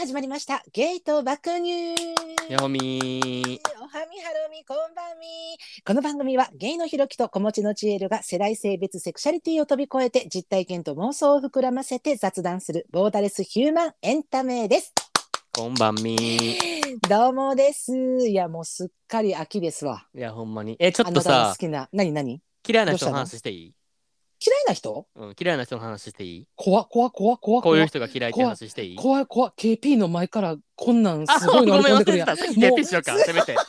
始まりました。ゲート爆乳やほみー。おはみはるみこんばんみこの番組はゲイのひろきと子持ちのちえるが世代性別セクシャリティを飛び越えて実体験と妄想を膨らませて雑談するボーダレスヒューマンエンタメです。こんばんみー。どうもです。いやもうすっかり秋ですわ。いや、ほんまに。え、ちょっとさ好、きな何何？嫌いな人の？話していい？嫌いな人？うん、嫌いな人の話していい？怖怖怖怖こういう怖人が嫌いって話していい？怖い怖。い KP の前からこんなんあ、すごいめん、忘乗り込んでくるやん。さっきもう。KP しようか、せめて。さ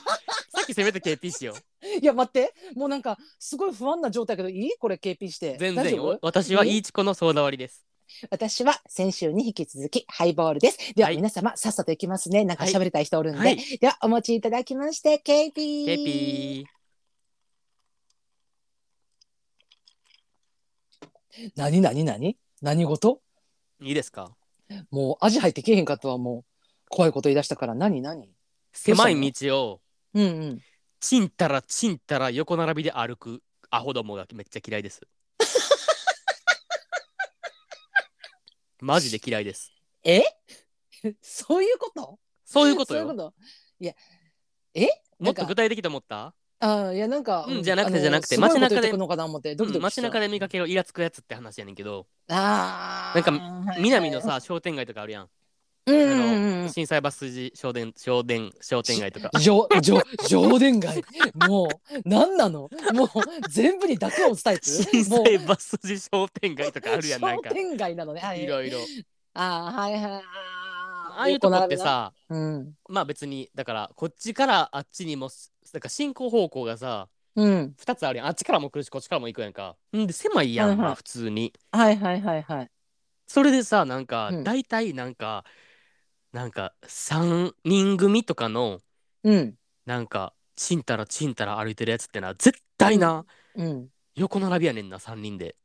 っきせめて KP しよう。いや待って。もうなんかすごい不安な状態やけどいい？これ KP して。全然よ。私はイーチコのソーダ割りです。私は先週に引き続きハイボールです。では、はい。皆様さっさといきますね。なんかはい。喋りたい人おるんで、はい。ではお持ちいただきまして KP KP。何何何？何事？いいですか？もう味入ってけえへんかったわもう怖いこと言い出したから。何何？狭い道を、うんうん。ちんたらちんたら横並びで歩くアホどもがめっちゃ嫌いです。マジで嫌いです。え？そういうこと？そういうことよ。そういうこと？いやえ？もっと具体的と思った？あーいやなんか、うんじゃなくてじゃなくて街中でのかな思ってドキドキし街中で見かけるイラつくやつって話やねんけど。あなんかか南のさ商店街とかあるやん、うんうんあうん。の震災バス筋商店商店商店街とか。上上上田街。もう何なの？もう全部に濁を打つタイプ震もう災バス筋商店街とかあるやんなんか。商店街なのね。はい。いろいろ。あーはいはい。あああいうとこってさうん。まあ別にだからこっちからあっちにもだから進行方向がさうん。2つあるやん。あっちからも来るしこっちからも行くやんか。んで狭いやん、はい普通に。はいはいはいはい。それでさなんか、うん。大体なんかなんか3人組とかのうん。なんかちんたらちんたら歩いてるやつってな絶対な、うん。横並びやねんな3人で。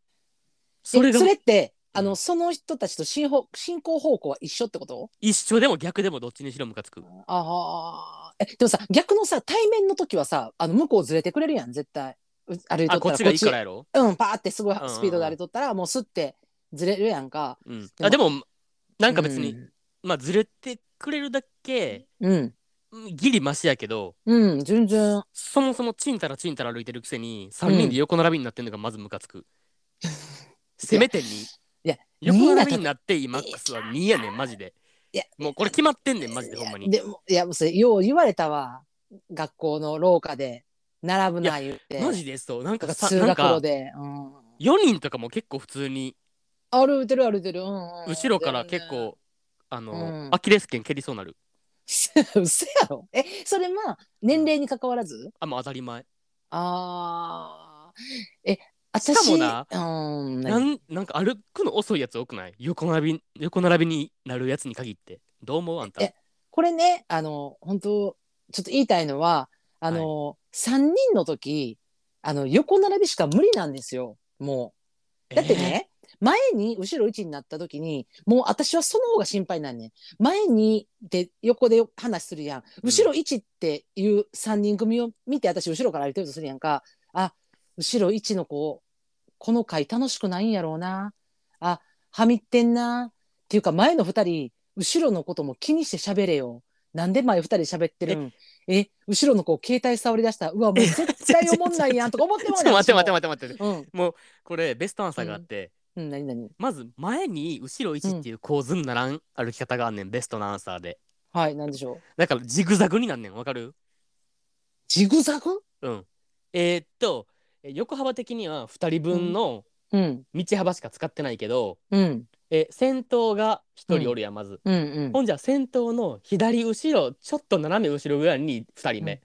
それそれがそれってあのうん。その人たちと進歩進行方向は一緒ってこと？一緒でも逆でもどっちにしろムカつく。ああえでもさ逆のさ対面の時はさあの向こうずれてくれるやん絶対。う歩いとったら。あこっちがいいからやろ、うんパーってすごいうんうんうん。スピードで歩いとったらもうすってずれるやんか。うん、でもあでもなんか別に、まあずれてくれるだけうん。うんギリマシやけどうん、うん、全然。そもそもちんたらちんたら歩いてるくせに3人で横並びになってんのがまずムカつく、せめて2いや横並びになって今マックスは2やねんマジでいやもうこれ決まってんねんマジでほんまに。でもいやもうそれよう言われたわ学校の廊下で。並ぶな言って。マジでそう。なんかとか通学さなんか路で、うん、4人とかも結構普通に。歩いてる歩いてる、うんうん。後ろから結構あの、うん。アキレス腱蹴りそうなる。うせやろ。えそれまあ年齢に関わらず？あもう当たり前。あー。え私しかもなうん。な何んなんか歩くの遅いやつ多くない？横並び横並びになるやつに限って。どう思う？あんた。えこれねあの本当ちょっと言いたいのはあの、3人の時あの横並びしか無理なんですよ。もう。だってね、前に後ろ1になった時にもう私はその方が心配なんねん。前にで横で話するやん。後ろ1っていう3人組を見て私後ろから歩いてるとするやんか。あ後ろ1の子この回楽しくないんやろうな。あはみってんな。っていうか前の2人後ろのことも気にして喋れよ。なんで前2人喋ってるん？え？後ろの子携帯触り出したうわもう絶対思んないやん。とか思ってまうねんちょっと待って待って私待って待って。もうん。もうこれベストアンサーがあって、うん。何何？まず前に後ろ1っていう構図にならん歩き方があんねんベストなアンサーで。はい何でしょう？だからジグザグになんねんわかる？ジグザグ？うん。えーっとえ横幅的には2人分のうん。道幅しか使ってないけど、うん。え先頭が1人おるやんまず、うんうん。ほんじゃ先頭の左後ろちょっと斜め後ろぐらいに2人目、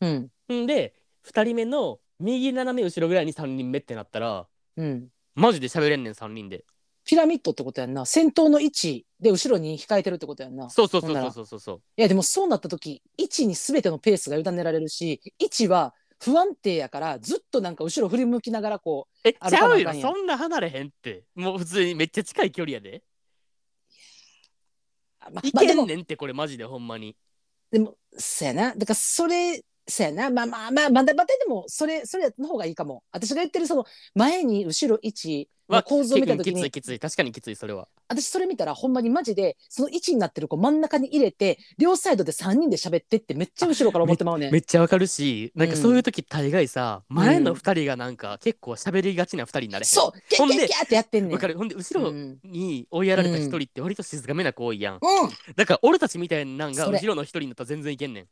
うん。ん。で2人目の右斜め後ろぐらいに3人目ってなったらうん。マジで喋れんねん3人で。ピラミッドってことやんな。先頭の位置で後ろに控えてるってことやんな。そうそうそうそうそうそう。そやでもそうなった時位置に全てのペースが委ねられるし位置は不安定やからずっとなんか後ろ振り向きながらこえ歩ちゃうよそんな離れへんって。もう普通にめっちゃ近い距離やで。うまいまあでもけんねんってこれマジでほんまに。でもそやな。だからそれそやな。まあまあまあまだまだでもそれそれの方がいいかも。私が言ってるその前に後ろ位置のは構図を見た時に。きついきつい。確かにきついそれは私それ見たらほんまにマジでその位置になってる子真ん中に入れて両サイドで3人で喋ってってめっちゃ後ろから思ってまうねん。めっちゃわかるしなんかうんそういう時大概さ、前の2人がなんか結構喋りがちな2人になれへん。そうキャキャッキャッってやってんねん。わかる。ほんで後ろうんに追いやられた1人って割と静かめな子多いやん、うん。だから俺たちみたいなんがそれ。後ろの1人になったら全然いけんねん。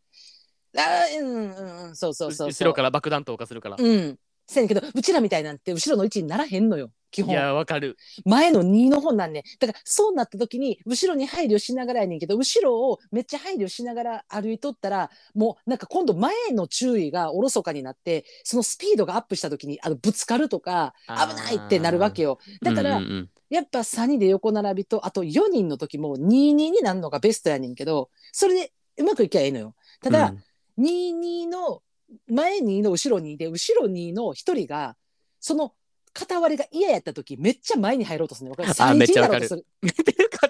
あーうんうんうん。そうそうそうそう後ろから爆弾投下するから、うん。せやねんけどうちらみたいなんて後ろの位置にならへんのよ基い本やわかる。前の2の方なんね。んだからそうなった時に後ろに配慮しながらやねんけど後ろをめっちゃ配慮しながら歩いとったらもうなんか今度前の注意がおろそかになってそのスピードがアップした時にあのぶつかるとか危ないってなるわけよ。だから、うんうんうん。やっぱ3人で横並びとあと4人の時も22になるのがベストやねんけどそれでうまくいけばいいのよ。ただ、22の前2の後ろ2で後ろ2の1人がその片割りが嫌やった時めっちゃ前に入ろうとするのよ。あ めっちゃわかる。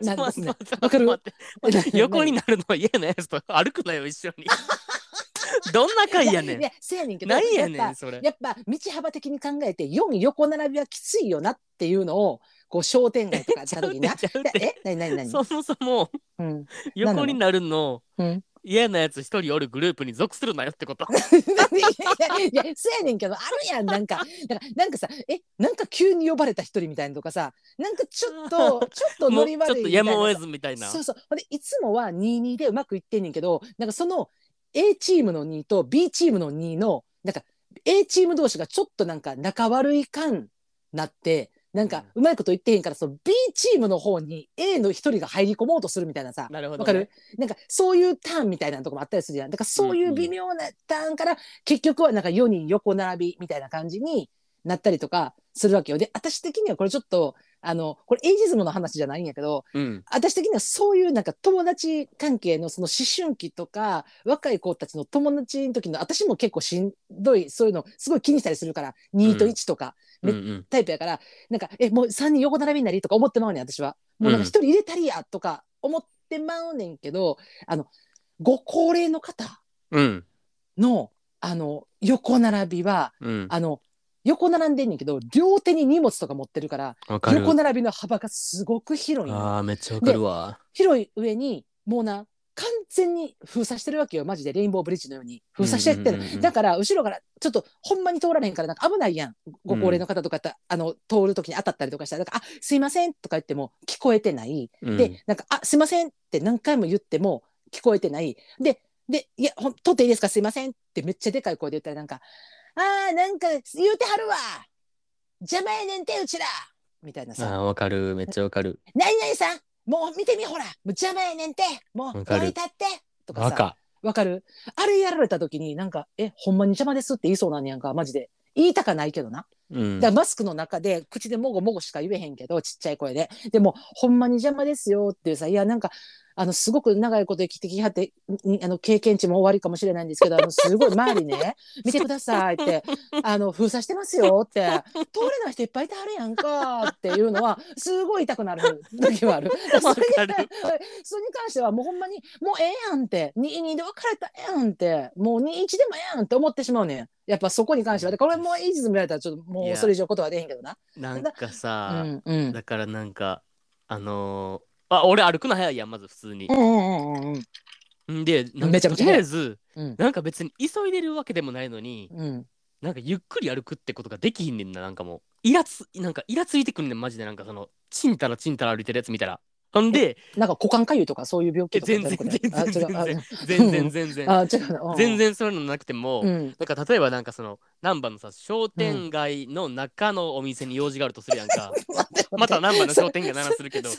なんですねわかる？横になるのは嫌なやつと歩くなよ一緒に。どんな会やねん。いやせやねんけど何やねんそれ。やっぱ道幅的に考えて4横並びはきついよなっていうのをこう商店街とかやった時にな。え？何何何？そもそもうん。横になるのうん嫌なやつ一人おるグループに属するなよってこと。いやいやいやそうやねんけどあるやん。なんかだからなんかさえなんか急に呼ばれた一人みたいなとかさなんかちょっと ちょっとノリ悪いみたいなとやむを得ずみたいな。そうそう。ほんでいつもは22でうまくいってんねんけどなんかその A チームの2と B チームの2のなんか A チーム同士がちょっとなんか仲悪い感なってなんかうまいこと言ってへんからその B チームの方に A の一人が入り込もうとするみたいなさなるほど、わかる？なんかそういうターンみたいなとこもあったりするやん。だからそういう微妙なターンから結局はなんか4人横並びみたいな感じになったりとかするわけよ。で私的にはこれちょっとあのこれエイジズムの話じゃないんやけどうん。私的にはそういうなんか友達関係のその思春期とか若い子たちの友達の時の私も結構しんどいそういうのすごい気にしたりするから2と1とか、めうんうんタイプやからなんかえもう3人横並びになりとか思ってまうねん私はもうなんか1人入れたりやとか思ってまうねんけどあのご高齢の方うんのあの横並びはうんあの横並んでんねんけど両手に荷物とか持ってるからわかる。横並びの幅がすごく広いの。よあーめっちゃわかるわ。広い上にもうな完全に封鎖してるわけよマジで。レインボーブリッジのように。封鎖してってる、うんうんうんうん。だから後ろからちょっとほんまに通られへんからなんか危ないやん。ご高齢の方とかって、あの通る時に当たったりとかしたらだから「あすいません」とか言っても聞こえてない、うん。でなんか「あすいません」って何回も言っても聞こえてない。でで「いやほん撮っていいですか？すいません」ってめっちゃでかい声で言ったらなんか「あーなんか言うてはるわ。邪魔やねんてうちら」みたいなさ。あーわかる。めっちゃわかる。何々さんもう見てみほら。もう邪魔やねんて。もうわかる。置いたって。とかさ。赤わかる。あれやられた時になんかえほんまに邪魔ですって言いそうなんやんか。マジで。言いたかないけどな。うん。だからマスクの中で口でもごもごしか言えへんけどちっちゃい声で。でもほんまに邪魔ですよっていうさ。いやなんかあのすごく長いこと生きてきはってんあの経験値も終わりかもしれないんですけどあのすごい周りね 見てくださいってあの封鎖してますよって通れない人いっぱいいてはるやんかっていうのはすごい痛くなる時はある。それに関してはもうほんまにもうええやんって22で別れたらええやんってもう21でもええやんって思ってしまうねん。やっぱそこに関しては。でこれもうエイジズムやれたらちょっともいうや。それ以上ことは出へんけどな。なんかうさ、んうん。だからなんかあのーあ俺歩くの早いやんまず普通に。う、んうんうんうんん、でなんかとめちゃくちゃ早い。りあえずうん。なんか別に急いでるわけでもないのにうん。なんかゆっくり歩くってことができひんねんななんかもう。イラつなんかイラついてくんねんマジで。なんかそのちんたらちんたら歩いてるやつ見たらほんでなんか股間かゆとかそういう病気とかえ全然全然全然。全然全然。あ違うなうん。全然そういうのなくても、うん。なんか例えばなんかその難波のさ商店街の中のお店に用事があるとするやんか、また難波の商店街の話するけど。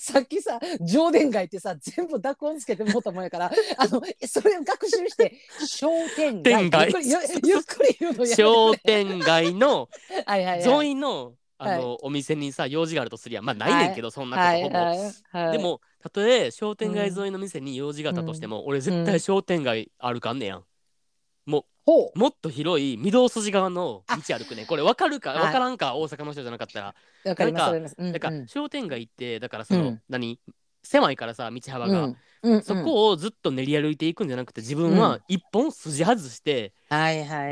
さっきさ上田街ってさ全部濁音つけてもったもんやからあのそれを学習して商店街ゆっくりゆゆっくり言うのや商店街のはいはいはい沿いのあの、お店にさ用事があるとするやんまあないねんけど、そんなことほぼ、はい。はい。はい。でもたとえ商店街沿いの店に用事があったとしても、俺絶対商店街歩かんねやん。もほう。もっと広い御堂筋側の道歩くねん。これ分かるか？はい。分からんか、大阪の人じゃなかったら。うわかります。なんかうんうん。商店街ってだからその、うん。何？狭いからさ道幅が、うんうんうん。そこをずっと練り歩いていくんじゃなくて自分は一本筋外して、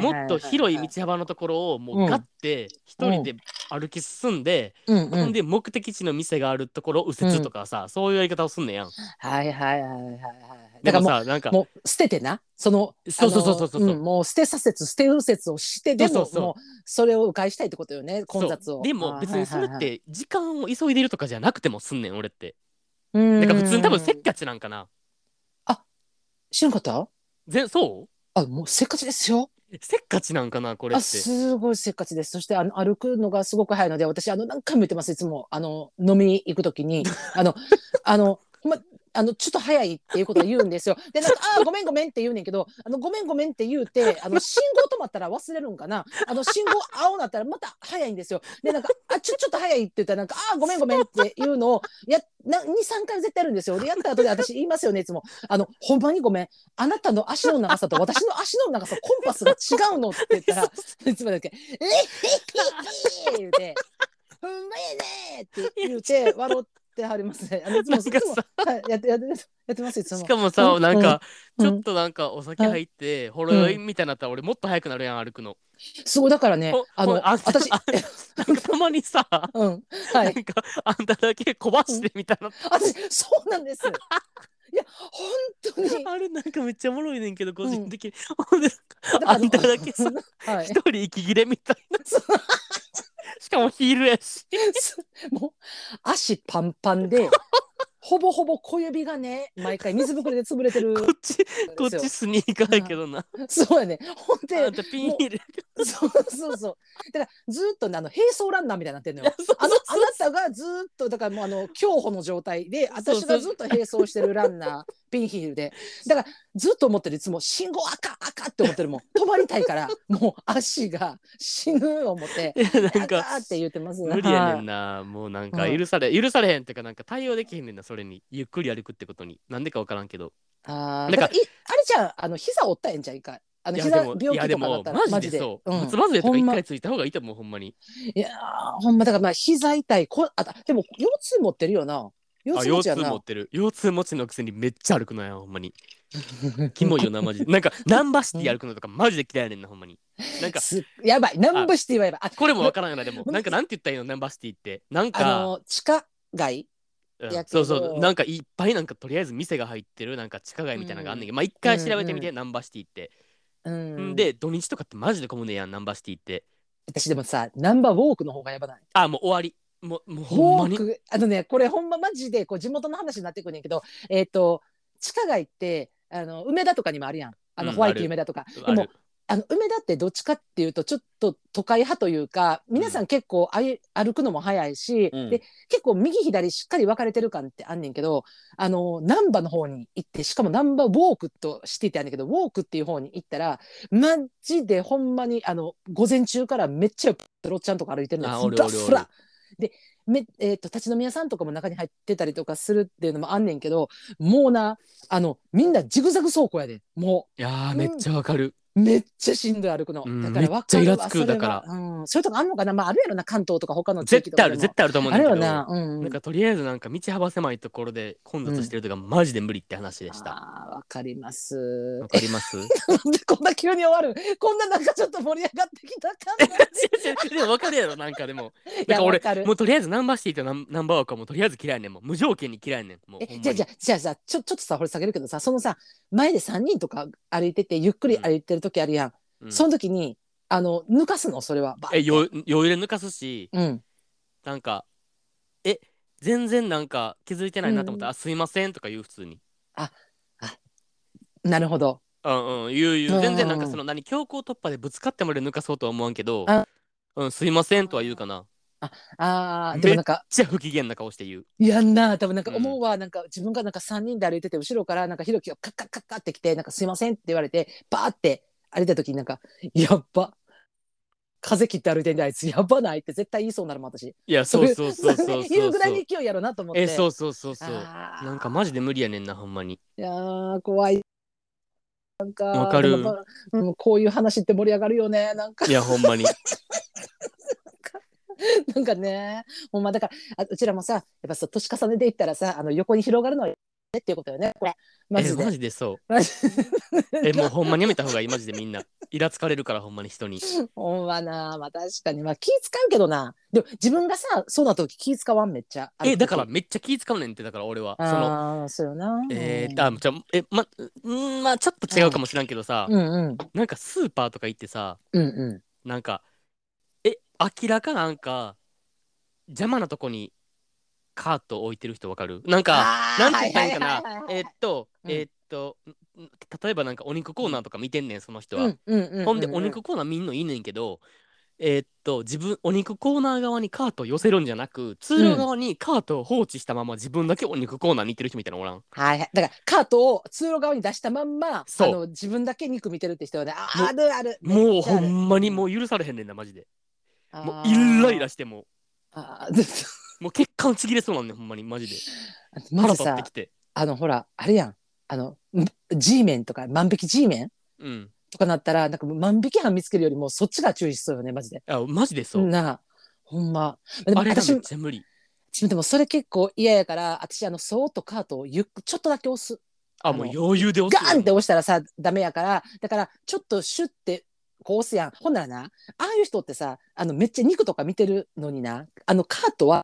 もっと広い道幅のところをもうん。うガッて一人で歩き進んで、うんうん。ほんで目的地の店があるところを右折とかさ、そういうやり方をすんねやん。はいはいはいはいはいでだからさなんかうもう捨ててな。そのそうそうそうそうそうあのんもう捨て左折捨て右折をしてでもそうそれを迂回したいってことよね混雑を。でも別にそれって時間を急いでるとかじゃなくてもすんねん俺って。うんだから普通に多分せっかちなんかな。知らんかった？ぜそう？あもうせっかちですよ。せっかちなんかなこれっあて。すごいせっかちです。そしてあの歩くのがすごく早いので私あの何回も言ってますいつも。あの飲みに行くときに。あのあのまあのちょっと早いっていうことは言うんですよ。でなんか「あーごめんごめん」って言うねんけど「あのごめんごめん」って言うてあの信号止まったら忘れるんかなあの信号青なったらまた早いんですよ。でなんか「あちょちょっと早い」って言ったらなんか「あーごめんごめん」っていうのをやな23回絶対やるんですよ。でやった後で私言いますよねいつも「あのほんまにごめんあなたの足の長さと私の足の長さコンパスが違うの」って言ったらいつもだけ「えへへへ」言うて「ほんまやね」って言うて笑ってはりますね。あのいつもなんかさ。はい、やってやってやってますいつも。しかもさ、うんなんか、うん。ちょっとなんかお酒入って、ほろ酔いみたいになったら俺もっと早くなるやん歩くの。そうだからねほあのほあ私あなんかたまにさ、うん。はい。なんかあんただけ小走ってみたいな、私そうなんです。いや本当に。あれなんかめっちゃおもろいねんけど個人的に、ほんあんただけさ はい。一。人息切れみたいなしかもヒールやし もう足パンパンで ほぼほぼ小指がね毎回水ぶくれで潰れてる。こっちこっちスニーカーやけどな、そうやね。ほんあでピンヒールそうそうそう。だからずーっとねあの並走ランナーみたいになってんのよ。あのあなたがずーっとだからもうあの競歩の状態で私がずっと並走してるランナーピンヒールで。だからずっと思ってる。いつも信号赤赤って思ってるもん。止まりたいから。もう足が死ぬ思って。なん赤かって言ってます。無理やねんな。な、もうなんかうん。許され、許されへんっていうかなんか対応できへんねんなそれに。ゆっくり歩くってことに。なんでかわからんけど。あーなんかあれじゃん。あの膝折ったんやんじゃん一回。あの膝病気いやでもとかだったらマジで。そう、ん。松葉杖とか一回ついた方がいいと思うほんまに。いやーほんま。だからまあ膝痛い。こあでも腰痛持ってるよな腰あ腰痛痛持ちやな持ってる。腰痛持ちのくせにめっちゃ歩くのやほんまに。キモいよなマジで。なんか なんばCITY歩くのとかマジで嫌いやねんなほんまに。なんかすやばい。なんばCITYはやばい。あこれもわからんよな。でもむなんかなんて言ったらいいのなんばCITYって。なんあかの地下街うん。そうそう。なんかいっぱいなんかとりあえず店が入ってるなんか地下街みたいなのがあんねんけど、まあ一回調べてみて、なんばCITYって、うん。で土日とかってマジで混むねやんなんばCITYって。私でもさなんばウォークの方がやばない？あもう終わりもうもうウほんまに？あのねこれほんまマジでこう地元の話になってくるんやけどえっ、と地下街ってあの梅田とかにもあるやん。あの、うんホワイト梅田とか。であもる。あの梅田ってどっちかっていうとちょっと都会派というか皆さん結構あい歩くのも早いし、うん。で結構右左しっかり分かれてる感ってあんねんけどあの難波の方に行ってしかも難波ウォークとしててあんねんけどウォークっていう方に行ったらマジでほんまにあの午前中からめっちゃプロちゃんとか歩いてるのふらふらでめ、えー、と立ち飲み屋さんとかも中に入ってたりとかするっていうのもあんねんけどもうなあのみんなジグザグ倉庫やでもう。いやめっちゃわかる、めっちゃしんどい歩くの。うんだから分かるわめっちゃイラつくだからうん、そういうとこあんのかな？まああるやろな関東とか他の地域絶とかでも対ある絶対あると思うんだけどあるよな。うん。なんかとりあえずなんか道幅狭いところで混雑してるとかマジで無理って話でした。あーわかります。わかります？なんでこんな急に終わる？こんななんかちょっと盛り上がってきた感じ。でも分かるやろなんかでも。い なんか俺もうとりあえずナンバーシティとナンバーワークはもうとりあえず嫌いねんもう無条件に嫌いねんもうじゃあじゃあじゃあじゃあちょちょっとさ掘り下げるけどさそのさ前で3人とか歩いててゆっくり歩いてる時あるやん、うん。その時にあの抜かすの？それは。え余余裕で抜かすしうん。なんかえ全然なんか気づいてないなと思ったら、うん。あすいませんとか言う普通に。なるほど。うんうん言う言う。全然なんかうんその何強行突破でぶつかってまで抜かそうとは思わんけどあ。うんすいませんとは言うかな。あーでもなんかじゃあ不機嫌な顔して言う。やんな多分なんか思うわ、なんか自分がなんか3人で歩いてて後ろからなんかひろきがカッカッカッカッってきてなんかすいませんって言われてバーって歩いた時になんかやっば。風切って歩いてんであいつ。やばないって絶対言いそうになるもん私。いやそうそうそうそうそう言うぐらいに勢いやろなと思って。えそうそうそうそう。なんかマジで無理やねんなほんまに。いやー怖い。なんかわかる。でもこういう話って盛り上がるよねなんか。いやほんまに。なんかね。ほんまだからあうちらもさやっぱさ年重ねていったらさあの横に広がるのはっていうことよねこれ。マジで。えマジでそう。マジえもうほんまにやめた方がいい。マジでみんな。イラつかれるからほんまに人に。ほんまな。まあ確かに。まあ気使うけどな。でも自分がさそうな時気使わんめっちゃ。えだからめっちゃ気使うねんってだから俺は。そのああそうよな。えー、あじゃあえまうんまあちょっと違うかもしらんけどさ、うんうん。なんかスーパーとか行ってさうんうなんかえ明らかなんか邪魔なとこにカート置いてる人わかる？なんんかなんて言ったらいいかな？えーっとうん。えーっと例えばなんかお肉コーナーとか見てんねんその人は、ほんでお肉コーナー見んのいいねんけどえーっと自分お肉コーナー側にカートを寄せるんじゃなく通路側にカートを放置したまま自分だけお肉コーナーに行ってる人みたいなのおらん？はいはい。だからカートを通路側に出したまんま、そう。あの自分だけ肉見てるって人はね、あもうあるある。もうほんまにもう許されへんねんなマジで。もうイライラしてもあーもう血管ちぎれそうなんねんほんまにマジでまずさ腹立ってき、てあのほら、あれやん。あの、ん G メンとか万引き G メンうんとかなったら、なんかもう万引き犯見つけるよりもそっちが注意しそうよね、マジで。あマジでそう、なあ、ほんま。でもあれが私もめっちゃ無理私もでもそれ結構嫌やから、私あの、そーっとカートをゆっくちょっとだけ押す。あもう余裕で押ガーンって押したらさ、ダメやから、だからちょっとシュッてこう押すやん。ほんならな、ああいう人ってさ、あのめっちゃ肉とか見てるのにな、あのカートは、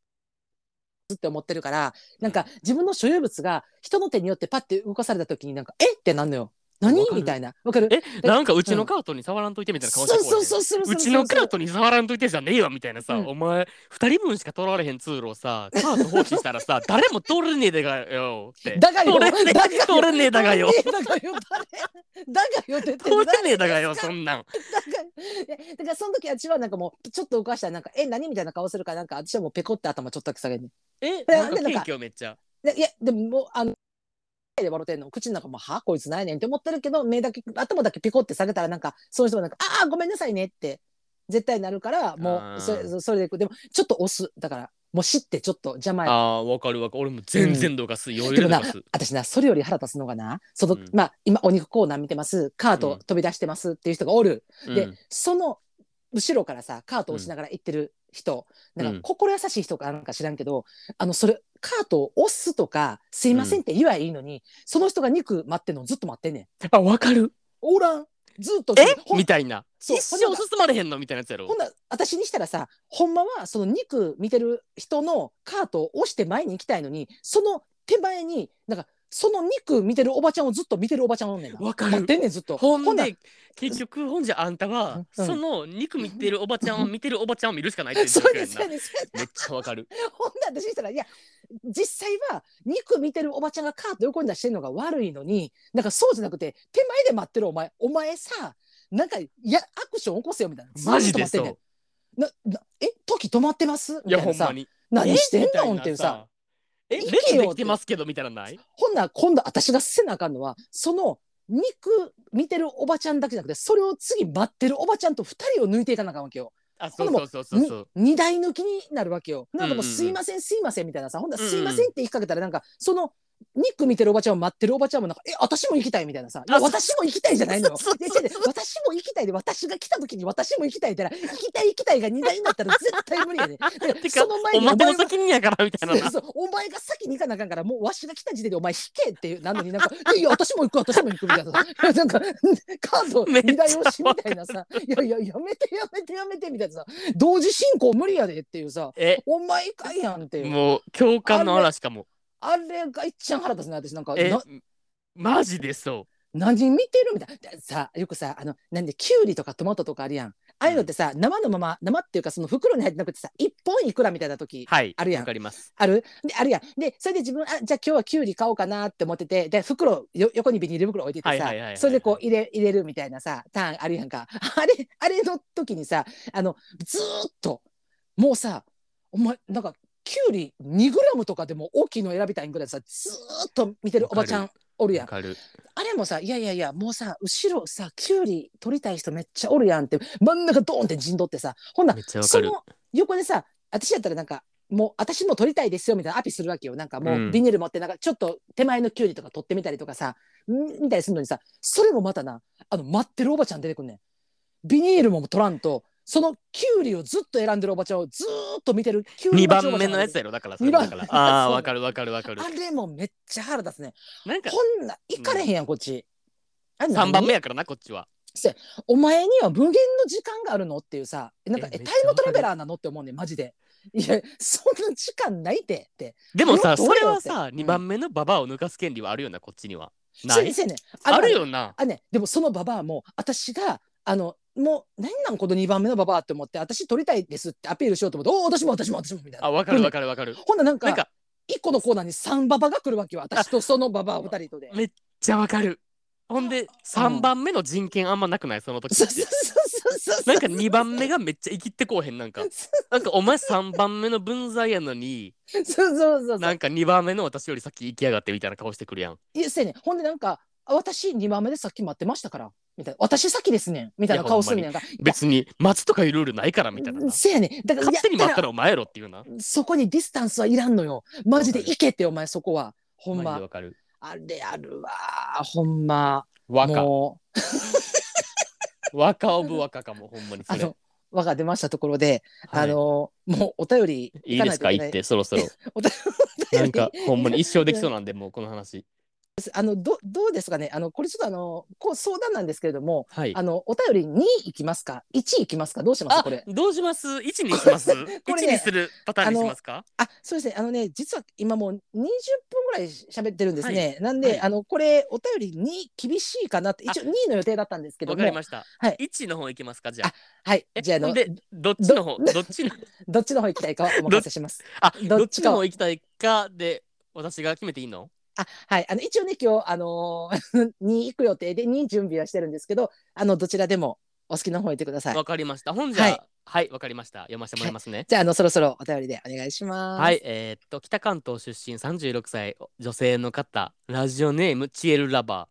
って思ってるから、なんか自分の所有物が人の手によってパッて動かされた時になんか、えってなんのよ。何？みたいな。わかる？えなんかうちのカートに触らんといてみたいな顔してそうこそうそうそうう。ちのカートに触らんといてじゃねえわみたいなさ、うん。お前2人分しか通られへん通路をさ カート放置したらさ誰も通れねえでがよって。だがよ。通れねえだがよ。通れねえだがよ。だがよ誰？だがよって。言って通れねえだがよそんなん。だからだからその時私はなんかもうちょっと動かしたらなんかえ何？みたいな顔するからなんか私はもうペコって頭ちょっとだけ下げるえでなんかなんか謙虚めっちゃ。でいやでももうあので笑ってんの？口の中もはあ？こいつないねんって思ってるけど目だけ頭だけピコって下げたらなんかその人はなんかああごめんなさいねって絶対なるからもうそれそれでいく。でもちょっと押す。だからもう知ってちょっと邪魔や。あーわかるわかる。俺も全然どかす、余裕でかす。私なそれより腹立つのがなその、うん。まあ今お肉コーナー見てます。カートうん。飛び出してますっていう人がおる、でうん。その後ろからさカートを押しながら行ってる人、なんか心優しい人かなんか知らんけど、あのそれカートを押すとか「すいません」って言えばいいのに、その人が肉待ってんのずっと待ってんねん。あわかる。おらん。ずっとえ？みたいな。そう。一生進まれへんの？みたいなやつやろ。ほんなら私にしたらさほんまはその肉見てる人のカートを押して前に行きたいのにその手前になんかその肉見てるおばちゃんをずっと見てるおばちゃんおんねんな。わかる。待ってんねんずっと。ほんで結局ほんじゃあんたは、うんその肉見てるおばちゃんを見てるおばちゃんを見るしかないってそう言ってるやんな めっちゃわかる。ほんなら私したらいや実際は肉見てるおばちゃんがカート横に出してるのが悪いのになんかそうじゃなくて手前で待ってるお前お前さなんかいやアクション起こせよみたいな。マジでそんななえ時止まってます？みたいなさ。何してんの？っていうさえレジできてますけどみたいなのない？ほんなら今度私がせなあかんのはその肉見てるおばちゃんだけじゃなくてそれを次待ってるおばちゃんと2人を抜いていかなあかんわけよ。あそうそうそうそうそう。に二台抜きになるわけよ。なんかもうすいませんすいませんみたいなさ。ほんならうんうん。すいませんって言いかけたらなんかその肉見てるおばちゃんを待ってるおばちゃんもなんかえ私も行きたいみたいなさ。私も行きたいじゃないのよ。そうそうで違う違う私も行きたいで私が来た時に私も行きたいって言ったら行きたい行きたいが二台になったら絶対無理やね。だからてかその前にお前がの責任やからみたいな。なそうお前が先に行かなあかんからもうわしが来た時点でお前引けっていうなのになんか「いや私も行く私も行く」みたいなさ。なんかカードめっちゃ二台押しみたいなさ「い。やいややめてやめてやめて」みたいなさ。同時進行無理やでっていうさ。え「お前かいやん」っていう。もう共感の嵐かもあれが一番腹立つね私なんか。えなマジでそ何見てるみたい。なでさよくさあのなんできゅうりとかトマトとかあるやん。ああいうのってさ、生のまま生っていうかその袋に入ってなくてさ一本いくらみたいな時。うはいあるやん。わかります。ある？であるやん。で、それで自分、あ、じゃあ今日はキュウリ買おうかなって思ってて、で、袋、よ横にビニール袋置いててさはいはいはいはい、それでこう入れ、入れるみたいなさ、ターンあるやんか。あれ、あれの時にさ、あの、ずーっと、もうさ、お前、なんか、キュウリ2グラムとかでも大きいの選びたいんぐらいさ、ずーっと見てるおばちゃんおるやん。わかる。あれもさ、いやいやいや、もうさ、後ろさ、キュウリ取りたい人めっちゃおるやんって、真ん中ドーンって陣取ってさ、ほんなめっちゃわかる。その横でさ私やったらなんかもう私も撮りたいですよみたいなアピするわけよ。なんかもううん。ビニール持ってなんかちょっと手前のキュウリとか取ってみたりとかさんみたいにするのにさそれもまたなあの待ってるおばちゃん出てくんねん。ビニールも取らんとそのキュウリをずっと選んでるおばちゃんをずーっと見てる。キュウリ2待ちお番目のやつやろだからそれだから。ああ わかるわかるわかる。あれもめっちゃ腹立つね。なんかこんな行かれへんやんこっち。あれ3何番目やからなこっちは。お前には無限の時間があるのっていうさ。なんかえタイムトラベラーなのって思うねんマジで。いやそんな時間ないって。ってでもさそれはさって2番目のババアを抜かす権利はあるよなこっちには。ないせせやねん。あるよなあねでもそのババアも私があのもう何なんこの2番目のババアって思って私取りたいですってアピールしようと思っておお私も私も私もみたいな。あわかるわかるわかる。ほんならなんかなんか1個のコーナーに3ババが来るわけよ私とそのババア2人とで。めっちゃわかる。ほんで3番目の人権あんまなくない？その時そうそうってそうそうそう。なんか2番目がめっちゃ生きってこうへんなんか。なんかお前3番目の分際やのにそうそうそうなんか2番目の私より先行きやがってみたいな顔してくるやん。いやせやねん。ほんでなんかあ私2番目でさっき待ってましたからみたいな。私先ですねん。みたいな顔するねんか。別に待つとかいうルールないからみたいな。なせやねん。だから勝手に待ったやらお前やろっていうな。そこにディスタンスはいらんのよ。マジで行けってお前そこは。ほんま。わかる。あれあるわ。ほんま。若若 オブ若かもほんまに。それ。あの輪が出ましたところで、はい。あのもうお便りいいですか？言ってそろそろ。なんかほんまに一生できそうなんでもうこの話あのどどうですかね？あのこれちょっとあのこう相談なんですけれどもはい。あのお便り2いきますか？1いきますか？どうします？あこれ。どうします？1にします？これ ?1 ねにするパターンにしますか？あそうですね。あのね実は今もう20分ぐらい喋ってるんですね、なんで、はい。あのこれお便り2厳しいかなって一応2位の予定だったんですけども。わかりました。はい。1の方いきますか？じゃあ。はい。えじゃああのでどっちの方？どっちの？どっちの方行きたいかはお任せします。あどっちの方行きたいかで私が決めていいの？あはい。あの一応ね今日あのー、2行く予定で2準備はしてるんですけどあのどちらでもお好きな方行ってください。わかりました。本じゃあはい。はいわかりました。読ませてもらいますね。じゃああのそろそろお便りでお願いします。はい、えーっと北関東出身36歳女性の方ラジオネームチエルラバ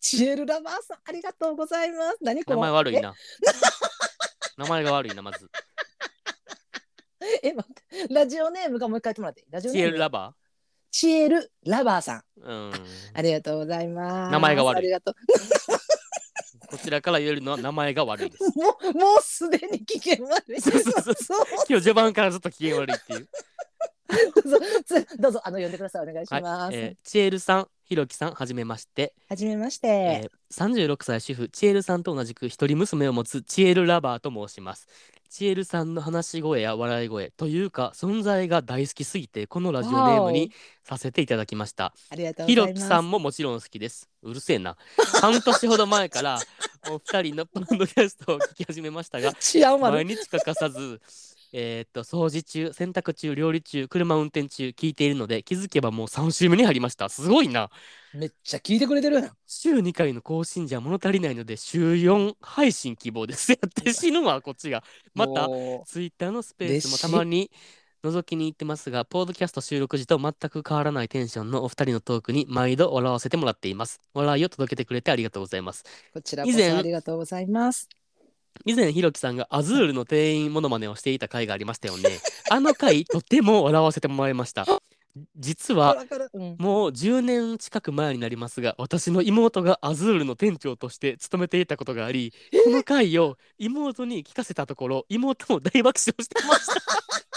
チエルラバーさんありがとうございます。何ー名このえ前悪いな。名前が悪いなまず。え待って。ラジオネームがもう一回言ってもらっていい？ラジオチネーム。エルラバチエルラバーさん。ーうん。ありがとうございます。名前が悪い。こちらから言えるのは名前が悪いです。う。もう、もうすでに危険悪い。そうそうそう。そう。今日序盤からずっと機嫌悪いっていう どうぞつどうぞ、あの、呼んでください。お願いしはいます。えーチエルさんひろきさんはじめましてはじめまして。えー36歳主婦チエルさんと同じく一人娘を持つチエルラバーと申しますチエルさんの話し声や笑い声というか存在が大好きすぎてこのラジオネームにさせていただきましたありがとうひろきございます。さんももちろん好きですうるせえな半年ほど前からお二人のポッドキャストを聞き始めましたが 治安悪い。毎日欠かさずえーっと掃除中洗濯中料理中車運転中聞いているので気づけばもう3週目に入りました。すごいな。めっちゃ聞いてくれてるやん。週2回の更新じゃ物足りないので週4配信希望です。やって死ぬわこっちが。またもツイッターのスペースもたまに覗きに行ってますがポッドキャスト収録時と全く変わらないテンションのお二人のトークに毎度笑わせてもらっています。笑いを届けてくれてありがとうございます。うこちらこそありがとうございます。以前ひろきさんがアズールの店員モノマネをしていた回がありましたよね。あの回とても笑わせてもらいました。実はもう10年近く前になりますが私の妹がアズールの店長として勤めていたことがありこの回を妹に聞かせたところ妹も大爆笑してました。え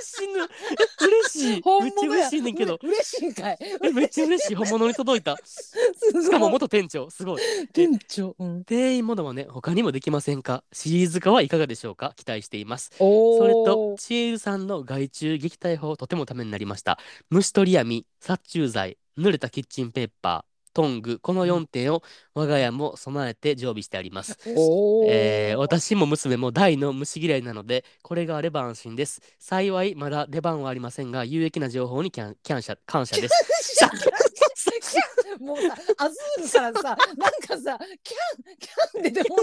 死ぬ。え嬉しい。めっちゃ嬉しいねんけど。嬉しいんかい。えめっちゃ嬉しい。本物に届いた。しかも元店長。すごい。店長。うん。店員モノマネ他にもできませんか？シリーズ化はいかがでしょうか？期待しています。それとチエルさんの害虫撃退法とてもためになりました。虫取り網殺虫剤濡れたキッチンペーパートングこの4点を我が家も備えて常備してあります。えー私も娘も大の虫嫌いなのでこれがあれば安心です幸いまだ出番はありませんが有益な情報にキャンキャン謝感謝ですもうさ、アズールからさ、なんかさ、キャン、キャン出ても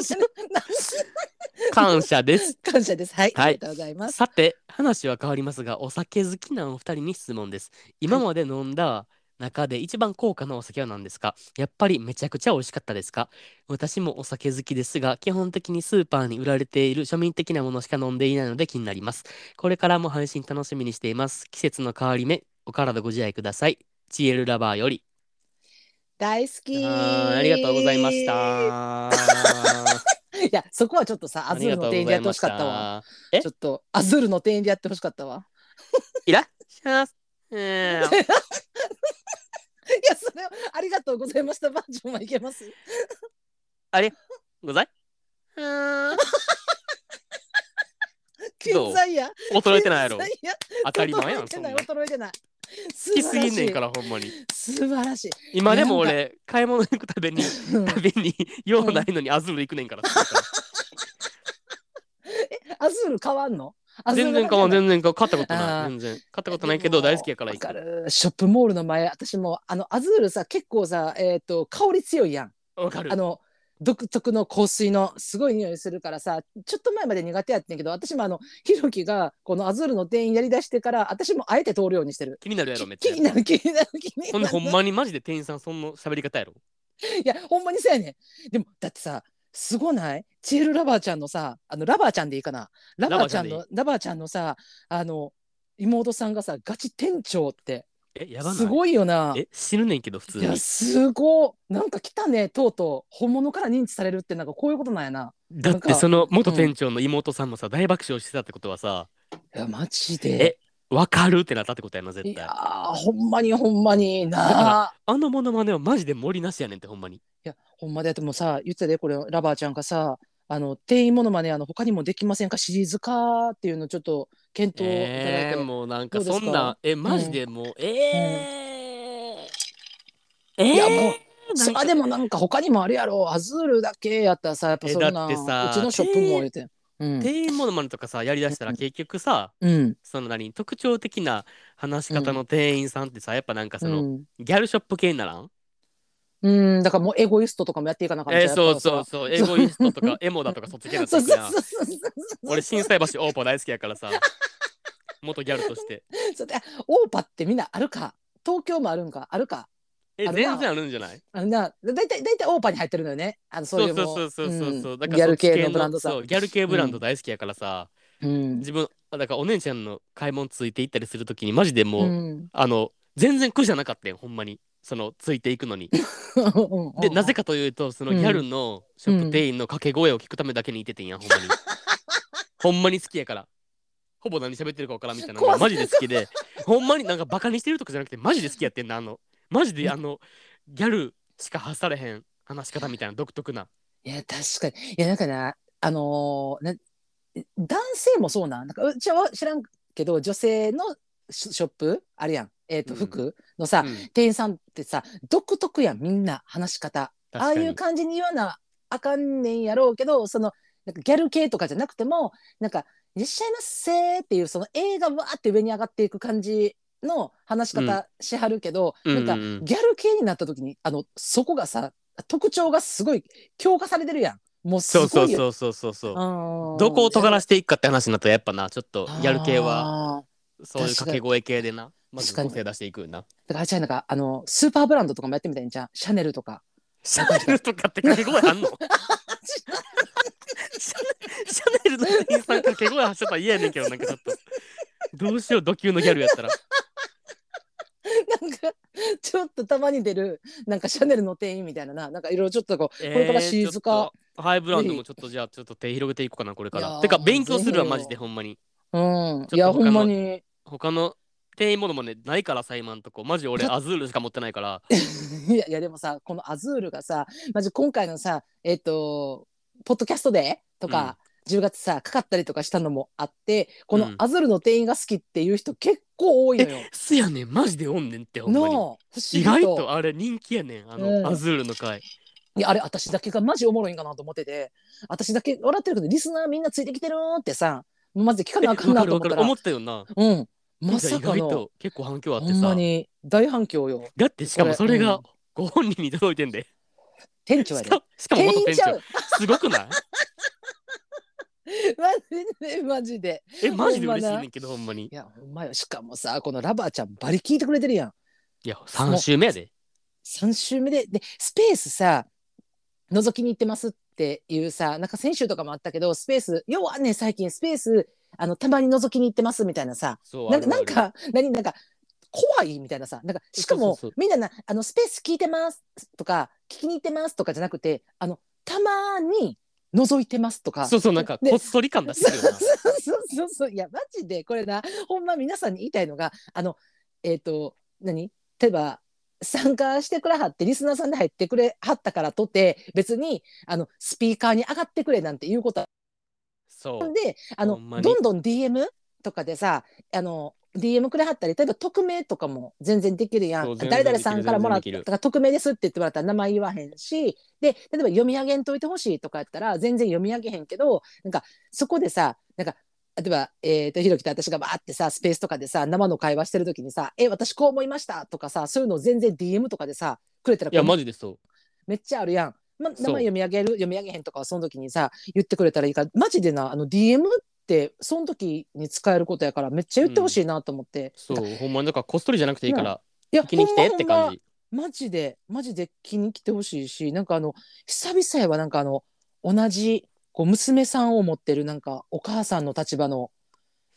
感謝です感謝です。はい、はいありがとうございます。さて話は変わりますがお酒好きなお二人に質問です今まで飲んだ中で一番高価なお酒は何ですか？やっぱりめちゃくちゃ美味しかったですか？私もお酒好きですが基本的にスーパーに売られている庶民的なものしか飲んでいないので気になります。これからも配信楽しみにしています。季節の変わり目お体ご自愛ください。チエルラバーより。大好き。ありがとうございました。いやそこはちょっとさアズールの店員でやってほしかったわ。え？ちょっとアズールの店員でやってほしかったわ。いらっしゃいませ。やそれはありがとうございましたバージョンはいけます？あれ？ござい うん健在や？衰えてないやろ健。在や？当たり前やん、衰えてないそんなん。衰えてない。素好きすぎんねんから、ほんまに。素晴らしい。今でも俺、買い物行くたびに、うんたびに、用ないのにアズール行くねんから。アズール変わんの？全然買わん、全然買ったことない。全然。買ったことないけど、大好きやからわ行く。かる。ショップモールの前、私もあのアズールさ結構さえっ、と香り強いやん。わかるあ。の独特の香水のすごい匂いするからさちょっと前まで苦手やってんけど私もあのひろきがこのアズールの店員やりだしてから私もあえて通るようにしてる気になるやろ、めっちゃ気に。なる気になる気になるほんで、ほんまにマジで店員さん、そんな喋り方やろ？いやほんまにそうやねんでもだってさすごない？チエルラバーちゃんのさあのラバーちゃんでいいかな？ラバーちゃんのラバーちゃんのさあの妹さんがさガチ店長って。え、やばない？すごいよな。え、死ぬねんけど、普通に。いや。すごいなんか来たねとうとう。本物から認知されるってなんかこういうことなんやな。だって、その元店長の妹さんもさ、大爆笑してたってことはさ、いやマジで。えわかるってなったってことやな、絶対。いやーほんまにほんまにだなかあのモノマネはマジで森なしやねんって、ほんまに。いやほんまでやってもさ言ってたでこれラバーちゃんがさあの店員ものまねあの他にもできませんか？シリーズ化っていうのちょっと検討いただいて、えー、もうなんかそんな、え、マジで？もう、えー、えー、いやもうそあでもなんか他にもあるやろアズールだけ？やったらさやっぱそんなうちのショップも言うてうん、店員モノマネとかさ、やりだしたらうん。結局さ、うん。その何、特徴的な話し方の店員さんってさ、やっぱなんかその、うん。ギャルショップ系にならん？うん、だからもうエゴイストとかもやっていかなかったえー、そうそうそう、エゴイストとか エモだとかそっち系になっ俺、心斎橋オーポ大好きやからさ、元ギャルとして。そうでオーパってみんなあるか？東京もあるんか？あるか？え、全然あるんじゃない？あのな。だいたいだいたいオーパに入ってるのよね。あのそういうもそうそうそうそう。そう、ん。だからギャル系のブランドさギャル系ブランド大好きやからさ、うん。自分だからお姉ちゃんの買い物ついて行ったりするときにマジでもう、うん。あの全然苦じゃなかったよほんまにそのついていくのに。でなぜかというとそのギャルのショップ店員の掛け声を聞くためだけにいててんやほんまに。ほんまに好きやから。ほぼ何喋ってるか分からんみたいなのがマジで好きで。ほんまになんかバカにしてるとかじゃなくてマジで好きやってんなあの。マジであのギャルしか発されへん話し方みたいな独特な。いや確かに。いやなんかなあのーな男性もそうなん。なんかうちは知らんけど女性のシショップ？あるやん、えー、とうん。服のさ、うん。店員さんってさ独特やんみんな話し方。ああいう感じに言わなあかんねんやろうけどそのなんかギャル系とかじゃなくてもなんか「いらっしゃいませ」っていうその映画わーって上に上がっていく感じの話し方しはるけど、うんなんかうん。うんギャル系になった時にあのそこがさ特徴がすごい強化されてるやん。もうすそうごいよ。そうそうそうそうそうどどこを尖らしていくかって話になったらやっぱなちょっとギャル系はは。そういう掛け声系でな。まず個性出していくよな。だからあれちゃうなんかあのスーパーブランドとかもやってみたいんじゃん。シャネルとか。シャネルとかって掛け声あんの？シャネルの店員さん掛け声発してたら嫌やねんけどなんかちょっと。どうしようド級のギャルやったら。なんかちょっとたまに出るなんかシャネルの店員みたいなな。なんかいろいろちょっとこう、これからシーズちょかっ。とハイブランドもちょっとじゃあちょっと手広げていこうかなこれから。てか勉強するわマジでほんまに。うん。といやほんまに。他の店員ものもねないからさ今んとこ。マジ俺アズールしか持ってないから。いやいやでもさこのアズールがさまず今回のさえっ、とポッドキャストでとか、10月さかかったりとかしたのもあってこのうんアズールの店員が好きっていう人結構多いのよ。えすやねん。マジでおんねんってほんまに。意外とあれ人気やねん。あの、うん。アズールの回。いやあれ私だけがマジおもろいんかなと思ってて。私だけ笑ってるけどリスナーみんなついてきてるってさマジで聞かなあかんわなと思ったかるわかる。思ったよな。うんまさか意外のと結構反響あってほんまさに。大反響よ。だってしかもそれがご本人に届いてんで、店長やで。しかしかも元店長。店員ちゃう。すごくない？マジでマジで。えマジで嬉しいねんけどほんまに。いやほんまよ。しかもさこのラバーちゃんバリ聞いてくれてるやん。いや3週目やで。3週目で。でスペースさ覗きに行ってますっていうさなんか先週とかもあったけどスペース要はね最近スペースあのたまに覗きに行ってますみたいなさ。なんかなんか何なんか怖いみたいなさ。なんかしかもみんななあのスペース聞いてますとか聞きに行ってますとかじゃなくてあのたまに覗いてますとか。そうそうなんかでこっそり感出してるよな そうそうそうそう。いやマジでこれな。ほんま皆さんに言いたいのがあのえっ、と何？例えば参加してくれはってリスナーさんで入ってくれはったからとて別にあのスピーカーに上がってくれなんていうことはそう。であのどんどん DM とかでさあの DM くれはったり例えば匿名とかも全然できるやん。誰々さんからもらったとか匿名ですって言ってもらったら名前言わへんしで例えば読み上げんといてほしいとかやったら全然読み上げへんけどなんかそこでさなんか例えば、えー、とひろきと私がバーってさスペースとかでさ生の会話してる時にさ「え私こう思いました」とかさそういうのを全然 DM とかでさくれたらいやマジでそう。めっちゃあるやん。ま、名そう。前読み上げる読み上げへんとかはその時にさ言ってくれたらいいからマジでなあの DM ってその時に使えることやからめっちゃ言ってほしいなと思って、そなんかうほんまにだからこっそりじゃなくていいからいや聞きに来てって感じ。マジでマジで気に来てほしいしなんかあの久々やわなんかあの同じこう娘さんを持ってるなんかお母さんの立場の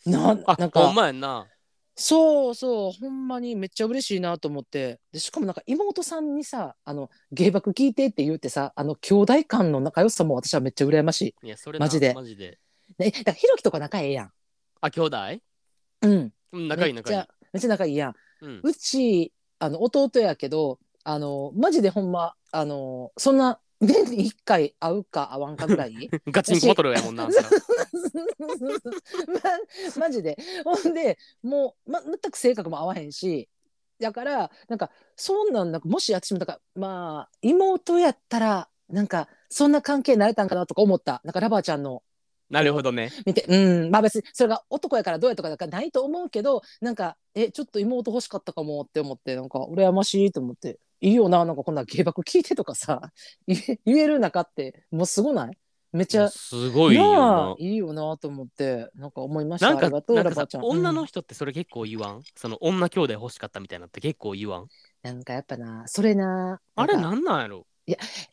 なあなんかほんまやんなそうそうほんまにめっちゃ嬉しいなと思ってでしかもなんか妹さんにさあの芸爆聞いてって言ってさあの兄弟間の仲良さも私はめっちゃ羨ましい。いやそれなマジでマジででだからひろきとか仲ええやん。あ兄弟？うん。うん仲いい仲いいめっちゃめっちゃ仲いいやん。うんうちあの弟やけどあのマジでほんまあのそんな年に1回会うか会わんかぐらい？ガチンコバトルやもんな ま、マジで。ほんでもう、ま、全く性格も合わへんし。だからなんかそんなんなんかもし私もだからまあ妹やったらなんかそんな関係になれたんかなとか思った。なんかラバーちゃんの。なるほどね。見てうん。まあ別にそれが男やからどうやとかだからないと思うけどなんかえちょっと妹欲しかったかもって思ってなんか羨ましいと思っていいよななんかこんな芸爆聞いてとかさ 言える中ってもうすごない？めっちゃすごいよ。いいよなと思ってなんか思いました。なんかなんか女のうん。人ってそれ結構言わん？その女兄弟欲しかったみたいなって結構言わん？なんかやっぱなそれなあれなんかなんやろ？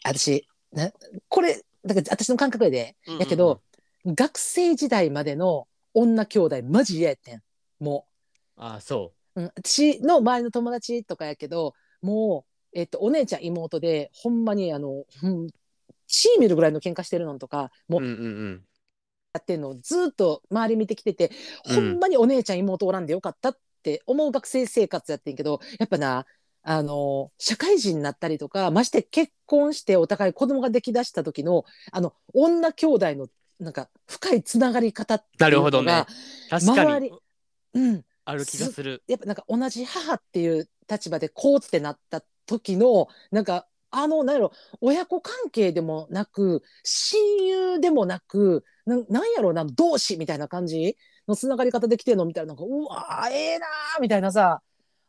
私なこれだから私の感覚やで。やけど、学生時代までの女兄弟マジ嫌やってん。もあそう。うん、私の周りの友達とかやけどもう、えっと、お姉ちゃん妹でほんまにあの、うん、血見るぐらいの喧嘩してるのとかもううんうんうん。やってんのをずっと周り見てきてて、うん。ほんまにお姉ちゃん妹おらんでよかったって思う学生生活やってんけどやっぱなあの社会人になったりとかまして結婚してお互い子供ができだした時のあの女兄弟のなんか深いつながり方っていうなるほのが、どね周りにうん、ある気がする。やっぱなんか同じ母っていう立場でこうってなった時のなんかあのなんやろ親子関係でもなく親友でもなくなんなんやろな同志みたいな感じのつながり方できてんのみたいななんかうわーええなーみたいなさ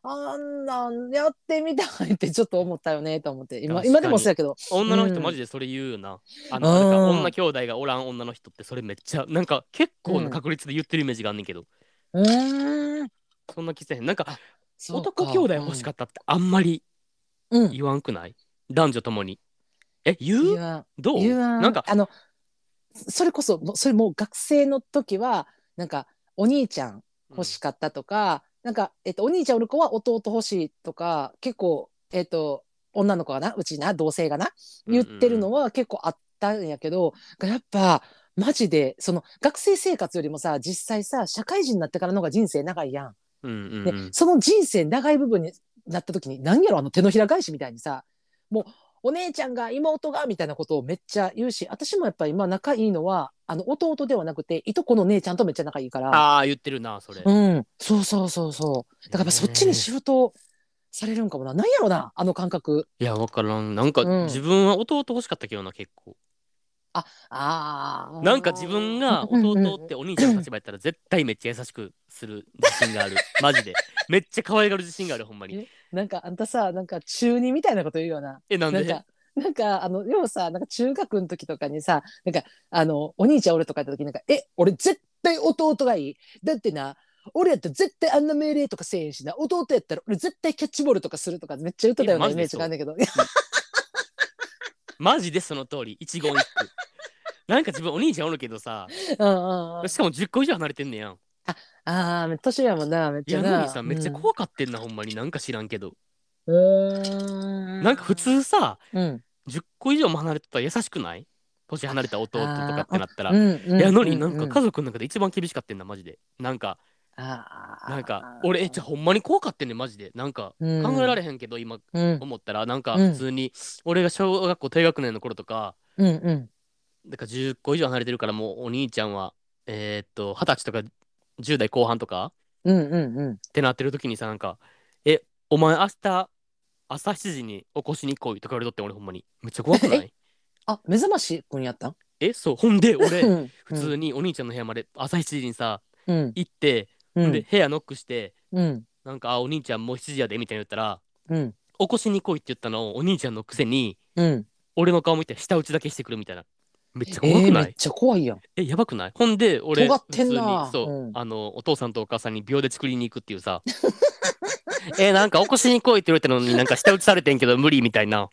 あんなんやってみたいってちょっと思ったよねと思って今今でもそうやけど。女の人うん。マジでそれ言うよな。あの、なんかうん。女兄弟がおらん女の人ってそれめっちゃ、なんか結構な確率で言ってるイメージがあんねんけど、うーん。そんな気せへん。なんか男兄弟欲しかったってあんまりうん。言わんくない？男女ともに。え、言う？言わん。どう？言わん。なんか、あのそれこそもうそれもう学生の時はなんかお兄ちゃん欲しかったとか、なんか、えっと、お兄ちゃんおる子は弟欲しいとか結構、えっと、女の子がなうちな同性がな言ってるのは結構あったんやけど、やっぱマジでその学生生活よりもさ実際さ社会人になってからの方が人生長いやん。うんうんで、うん。その人生長い部分になった時に何やろあの手のひら返しみたいにさもうお姉ちゃんが妹がみたいなことをめっちゃ言うし私もやっぱり今仲いいのはあの弟ではなくていとこの姉ちゃんとめっちゃ仲いいからああ、言ってるな、それ。うんそうそうそうそうだからやっぱそっちにシフトされるんかもな何やろなあの感覚いや、わからん。なんか、うん自分は弟欲しかったけどな、結構。ああーなんか自分が弟ってお兄ちゃんの立場やったら絶対めっちゃ優しくする自信がある。マジで。めっちゃ可愛がる自信がある、ほんまに。なんかあんたさなんか中二みたいなこと言うよなえ、なんで？なんか、なんか、あの、でもさ、なんか中学の時とかにさ、なんか、あの、お兄ちゃん俺とかやった時になんか、え、俺絶対弟がいい。だってな、俺やったら絶対あんな命令とかせえへんしな、弟やったら俺絶対キャッチボールとかするとかめっちゃ言ってたようなイメージがあるんだけど。マジでその通り、一言一句。なんか自分お兄ちゃんおるけどさ、うんうんうん。しかも10個以上離れてんねやん。ああ、年やもんな、めっちゃな。いやのにさ、めっちゃ怖かってんな、ほんまに。なんか知らんけど。うん。うーん。なんか普。通さ、うん。10個以上も離れてたら優しくない？年離れた弟とかってなったら、うん。うん。やのになんかう家族の中で一番厳しかったんだマジで。なんかあー。なんか俺えじゃあほんまに怖かってんねんマジで。なんかうん。考えられへんけど今うん。思ったら。なんかうん。普通に俺が小学校低学年の頃とかうんうん。だから10個以上離れてるからもうお兄ちゃんはえーっと二十歳とか10代後半とか？うんうんうん。ってなってる時にさなんか「えお前明日朝7時に起こしに来い」とか言われとって俺ほんまに。めっちゃ怖くない？あ目覚ましくんやったん？えそうほんで俺うん普通にお兄ちゃんの部屋まで朝7時にさうん。行って、うん。で部屋ノックしてうん。なんか「あお兄ちゃんもう7時やで」みたいに言ったらうん「起こしに来い」って言ったのをお兄ちゃんのくせにうん。俺の顔見て舌打ちだけしてくるみたいなめっちゃえ怖くない、ーめっちゃ怖いやん。えやばくない？ほんで俺尖ってんな。普通にそう、うん。あのお父さんとお母さんに秒で作りに行くっていうさ。えなんか起こしに来いって言われたのになんか舌打ちされてんけど無理みたいな。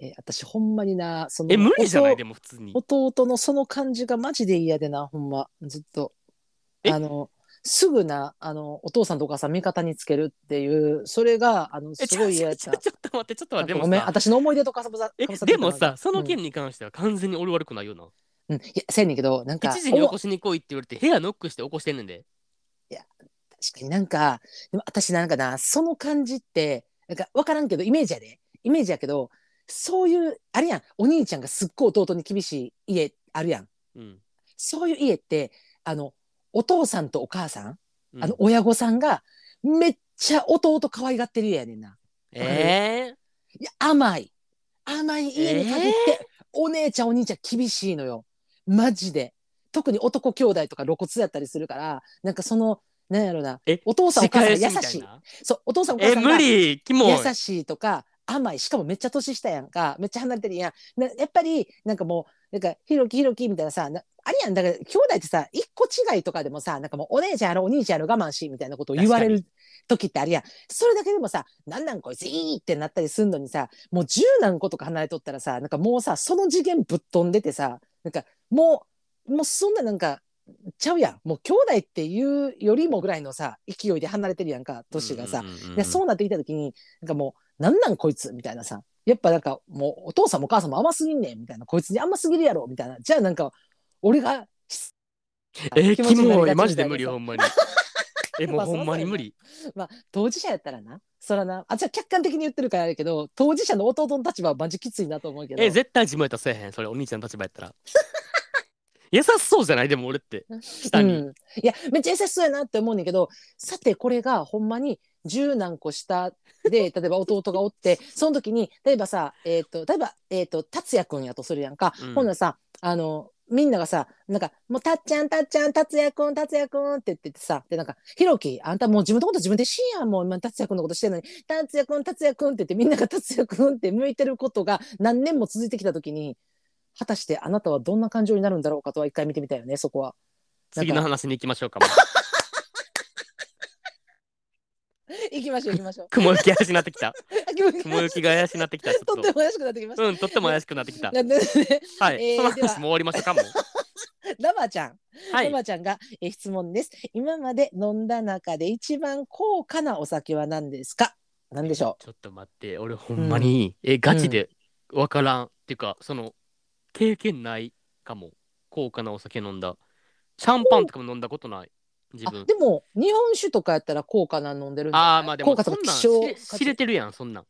え私ほんまになそのえ無理じゃない？弟でも普通に。弟のその感じがマジで嫌でなほんま。ずっと。え？あのすぐなあのお父さんとお母さん味方につけるっていうそれがあのえすごい嫌やった。ちょちょちょっと待ってちょっと待ってごめんさ私の思い出とかさぶさでもさそのうん件に関しては完全に俺悪くないよな、うん、いやせやねんけどなんか1時に起こしに来いって言われて部屋ノックして起こしてんねんで。確かになんかでも私なんかなその感じってなんか分からんけどイメージやで。イメージやけどそういうあれやん。お兄ちゃんがすっごい弟に厳しい家あるやん。うん、そういう家ってあのお父さんとお母さん、うん。あの親御さんがめっちゃ弟可愛がってる家やねんな。えいや甘い。甘い家に限って、お姉ちゃんお兄ちゃん厳しいのよ。マジで。特に男兄弟とか露骨やったりするからなんかそのなんやろな。えお父さんお母さんが優しい。そうお父さんお母さんが優しいとか甘い。しかもめっちゃ年下やんか。めっちゃ離れてるやん。なやっぱりなんかもうなんかひろきひろきみたいなさなあれやんだから兄弟ってさ一個違いとかでもさなんかもうお姉ちゃんやろお兄ちゃんやろ我慢しみたいなことを言われる時ってあるやん。それだけでもさなんなんこいついいってなったりすんのにさもう十何個とか離れとったらさなんかもうさその次元ぶっ飛んでてさなんかもうもうそんななんかちゃうやん。もう兄弟っていうよりもぐらいのさ勢いで離れてるやんか年がさ、そうなってきた時になんかもうなんなんこいつみたいなさ。やっぱなんかもうお父さんもお母さんも甘すぎんねんみたいな。こいつに甘すぎるやろみたいなじゃあなんか俺がえキ気持ちになりがちモい。マジで無理ほんまに。えもうまあほんまに無理。まあ当事者やったらな。そらな。あじゃあ客観的に言ってるからあれやけど当事者の弟の立場はマジきついなと思うけど。え絶対自分やったらせえへん。それお兄ちゃんの立場やったら 優しそうじゃない？でも俺って。下に、うん、いやめっちゃ優しそうやなって思うねんけどさてこれがほんまに十何個下で 例えば弟がおってその時に例えばさ、えー、と例えば、えー、と達也くんやとするやんか、うん。ほんならさあのみんながさなんか「もうたっちゃんたっちゃん達也くん達也くん」って言っててさでなんか「ひろきあんたもう自分のこと自分でしんやん。もう今達也くんのことしてんのに達也くん達也くん」って言ってみんなが達也くんって向いてることが何年も続いてきた時に果たしてあなたはどんな感情になるんだろうかとは一回見てみたいよねそこは。次の話に行きましょうか 行きましょう行きましょう。雲行き怪しくなってきた。雲 雲行きが怪しくなってきたと。とっても怪しくなってきました。うんとっても怪しくなってきた。はい、えーその話もう終わりましょうかもう。ラバちゃん、はい。ラバちゃんが、えー質問です。今まで飲んだ中で一番高価なお酒は何ですか？何でしょちょっと待って俺ほんまに、えガチでわからん、っていうかその経験ないかも。高価なお酒飲んだ。シャンパンとかも飲んだことない。自う。分。あ、でも日本酒とかやったら高価な飲んでるんじゃない？ああーまあでも高価とそんなん知れ知れてるやんそんなん。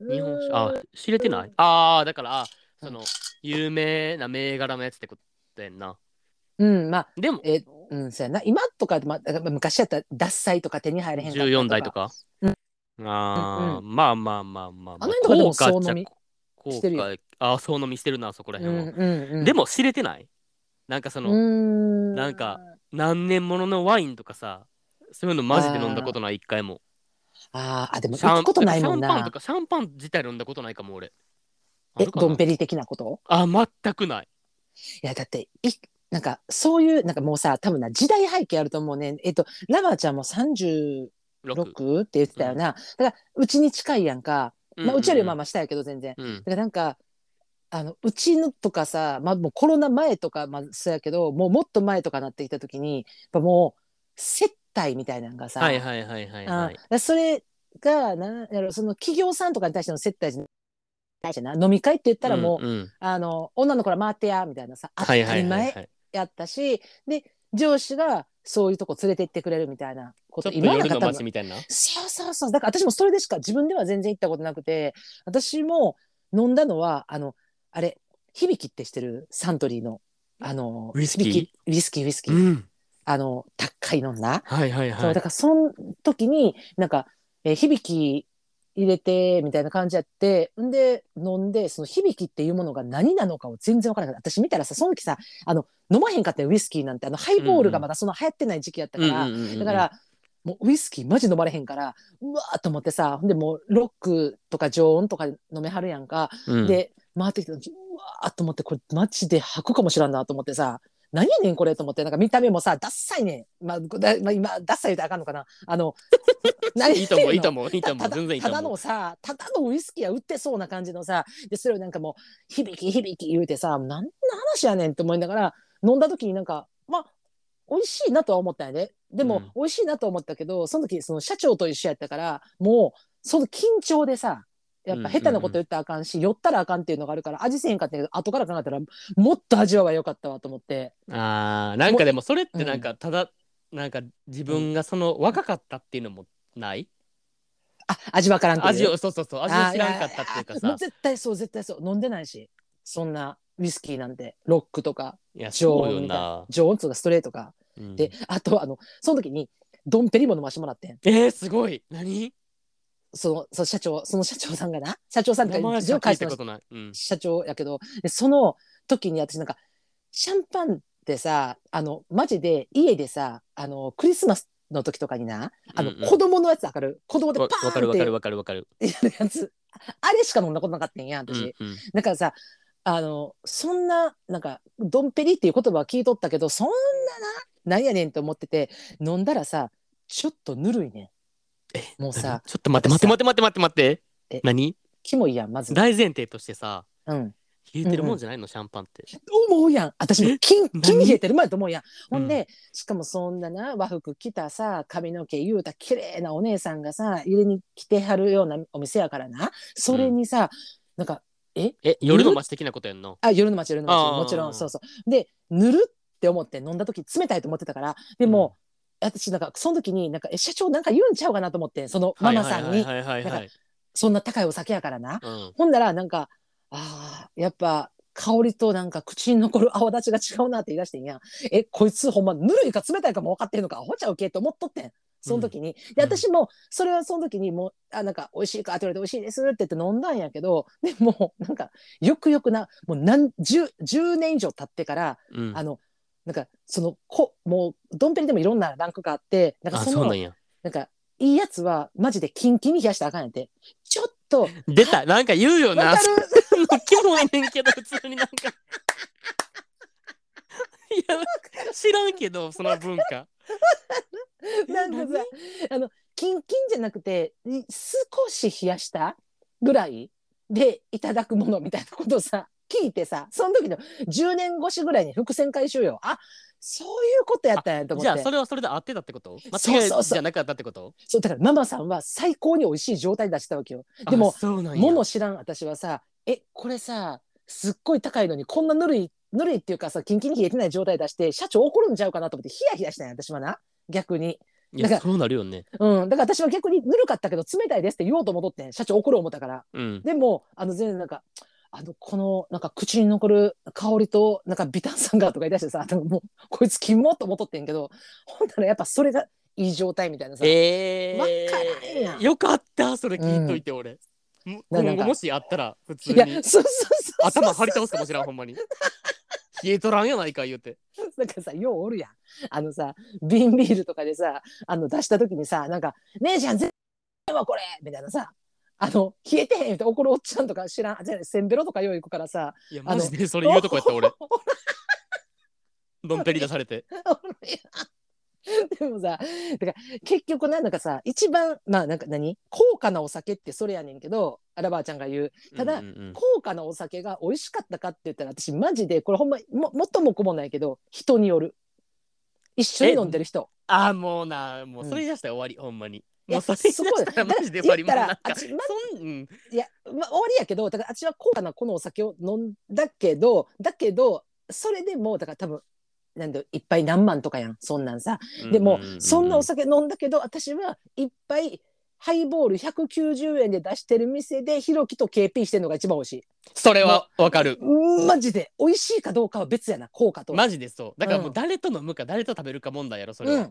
日本酒。あう知れてない？ああだからあその有名な銘柄のやつってことやんな。うん、まあ、でもえーうん、そうやな。今とか、まあ、昔やったら獺祭とか手に入れへんかった14台と。か、うん。ああ、うんまあまあまあまあまあ。の辺とかでも高価っちゃ総飲み高してるよ。価ああそう飲みしてるなそこらうん、辺は。でも知れてない？なんかその、うん、なんか何年もののワインとかさそういうのマジで飲んだことない一回も。あー。あ、でもシャン行くことないもんな。シャンパンと。かシャンパン自体飲んだことないかも俺。あえ、るかな？ドンペリ的なこと？あ全くない。いやだっていなんかそういうなんかもうさ多分な時代背景あると思うね。えっとラバーちゃんも36 6って言ってたよな、だからうちに近いやんか、まあ、うちよりまあまあ下やけど全然、うん。だからなんかあのうちのとかさ、まあ、もうコロナ前とかまあそうやけどもうもっと前とかなってきた時にやっぱもう接待みたいなのがさ、はいはいはいはいあはそれがなんやろその企業さんとかに対しての接待じゃないしな飲み会って言ったらもう、うんうん。あの女の子ら回ってやみたいなさ当たりはいはいはい。前はいやったし、で上司がそういうとこ連れて行ってくれるみたいなことちょっと夜の街みたいな？そうそうそう。だから私もそれでしか自分では全然行ったことなくて私も飲んだのはあのあれ響きってしてる？サントリーのあのウイスキー？ウイスキーウイスキー、うん。あの高いのんな、はいはいはい。そうだからその時になんか、えー響き入れてみたいな感じやってんで飲んでその響きっていうものが何なのかを全然わからなかった。私見たらさその時さあの飲まへんかったよウイスキーなんて。あのハイボールがまだその流行ってない時期やったから、だからもうウイスキーマジ飲まれへんからうわーと思ってさほんでもうロックとか常温とか飲めはるやんか、うん。で回ってきた時うわーと思ってこれマジで吐くかもしらんなと思ってさ何やねんこれと思ってなんか見た目もさダッサいねん、まあだまあ、今ダッサい言うたらあかんのかな。あの 何？いいと思ういいと思思ういいと思う全然いいとただ思うのさただのウイスキーは売ってそうな感じのさでそれをなんかもう響き響き言うてさ何の話やねんって思いながら飲んだ時になんかまあ美味しいなとは思ったんやで。でも、うん。美味しいなと思ったけどその時その社長と一緒やったからもうその緊張でさやっぱ下手なこと言ったらあかんし、酔ったらあかんっていうのがあるから味せへんかったけど後から考えたらもっと味わえばよかったわと思って。あーなんかでもそれってなんかただなんか自分がその若かったっていうのもない？あ味わからん味をそうそうそう味を知らんかったっていうかさ。絶対そう絶対そう。飲んでないしそんなウイスキーなんてロックとかいや常そうよ温みたいなな。常温とかストレートか、うん。であとあのその時にドンペリも飲ましてもらってん。えーすごい。何？そのその社長その社長さんがな？社長さんと名か前しか聞いた上会社のことない。うん。社長やけどでその時に私なんかシャンパンってさあのマジで家でさあのクリスマスの時とかになあの、うんうん。子供のやつわかる？子供でパーンってわかるわかるわかる。やるやつ。あれしか飲んだことなかったんや私、うんうん。だからさあのそんななんかドンペリっていう言葉は聞いとったけどそんなななんやねんと思ってて飲んだらさちょっとぬるいねんもうさちょっと待って待って待って待って待って待って。え何？キモいやんまず、大前提としてさうん、冷えてるもんじゃないのシャンパンって。思うやん。私もキン何？キンに冷えてる前と思うやん。ほんうで、しかもそんなな和服着たさ髪の毛言うた綺麗なお姉さんがさ入れに来てはるようなお店やからな。それにさ、なんかえ？え夜の街的なことやんの？あ夜の街夜のあー。街もちろんそうそう。でぬるって思って飲んだ時冷たいと思ってたから。でも、私なんかその時になんかえ社長なんか言うんちゃうかなと思ってそのママさんに。そんな高いお酒やからな。うん。ほんならなんかあーやっぱ香りとなんか口に残る泡立ちが違うなって言い出してんやん。えこいつほんまぬるいか冷たいかも分かってんのかアホちゃうけって思っとってん。その時に、でうん。私もそれはその時にもうあなんか美味しいかって言われて美味しいですって言って飲んだんやけどでもなんかよくよくなもう何十10年以上経ってからうん。あのなんかそのこもうドンペリでもいろんなランクがあってなんかあそのそうなんや。なんかいいやつはマジでキンキンに冷やしたらあかんやんて。ちょっと出た。なんか言うよな。わかる？キモいねんけど普通になんか。いや知らんけどその文化。なんかさあのキンキンじゃなくてい少し冷やしたぐらいでいただくものみたいなことをさ聞いてさその時の10年越しぐらいに伏線回収よ。あそういうことやったんやと思って。じゃあそれはそれで合ってたってこと？そう間違いじゃなかったってこと？そうだからママさんは最高に美味しい状態で出してたわけよ。であもそうなんや。物知らん私はさえこれさすっごい高いのにこんなぬるいぬるいっていうかさキンキンに冷えてない状態出して社長怒るんちゃうかなと思ってヒヤヒヤしたんや私はな。逆に。いだからやそうなるよね。うん。だから私は逆にぬるかったけど冷たいですって言おうと思っとってん。社長怒る思ったから。うん。でもあの全然なんかあのこのなんか口に残る香りとなんかビタン酸がとか言い出してさもうこいつキモっと思っとってんけどほんならやっぱそれがいい状態みたいなさ、えー、よかったそれ聞いといて俺、もななんか今後もしあったら普通に。頭張り倒すかもしれんほんまに。冷えとらんやないか言うて。なんかさようおるやん。あのさ瓶ビールとかでさあの出した時にさなんか「姉ちゃん全然わこれ!」みたいなさあの冷えてへんって怒るおっちゃんとか知らんじゃあせんべろとかよう行くからさ。いやあのマジでそれ言うとこやった俺。ドンペリ出されて。でもさだから結局なんだかさ一番まあなんか何？高価なお酒ってそれやねんけどアラバーちゃんが言う。ただうんうんうん。高価なお酒が美味しかったかって言ったら私マジでこれほんまももっともこもないけど人による。一緒に飲んでる人。あーもうなもうそれ出したら終わりほんまにもうそれそこでだったらマジで終わりもう言なんか。んうん。いや、まあ、終わりやけどだからあっちは高価なこのお酒を飲んだけどだけどそれでもだから多分なんだいっぱい何万とかやん。そんなんさ。でも、そんなお酒飲んだけど私はいっぱいハイボール190円で出してる店でひろきと KP してるのが一番美味しそれはわかる。マジで美味しいかどうかは別やな効果と。はマジでそう。だからもううん。誰と飲むか誰と食べるか問題やろそれは、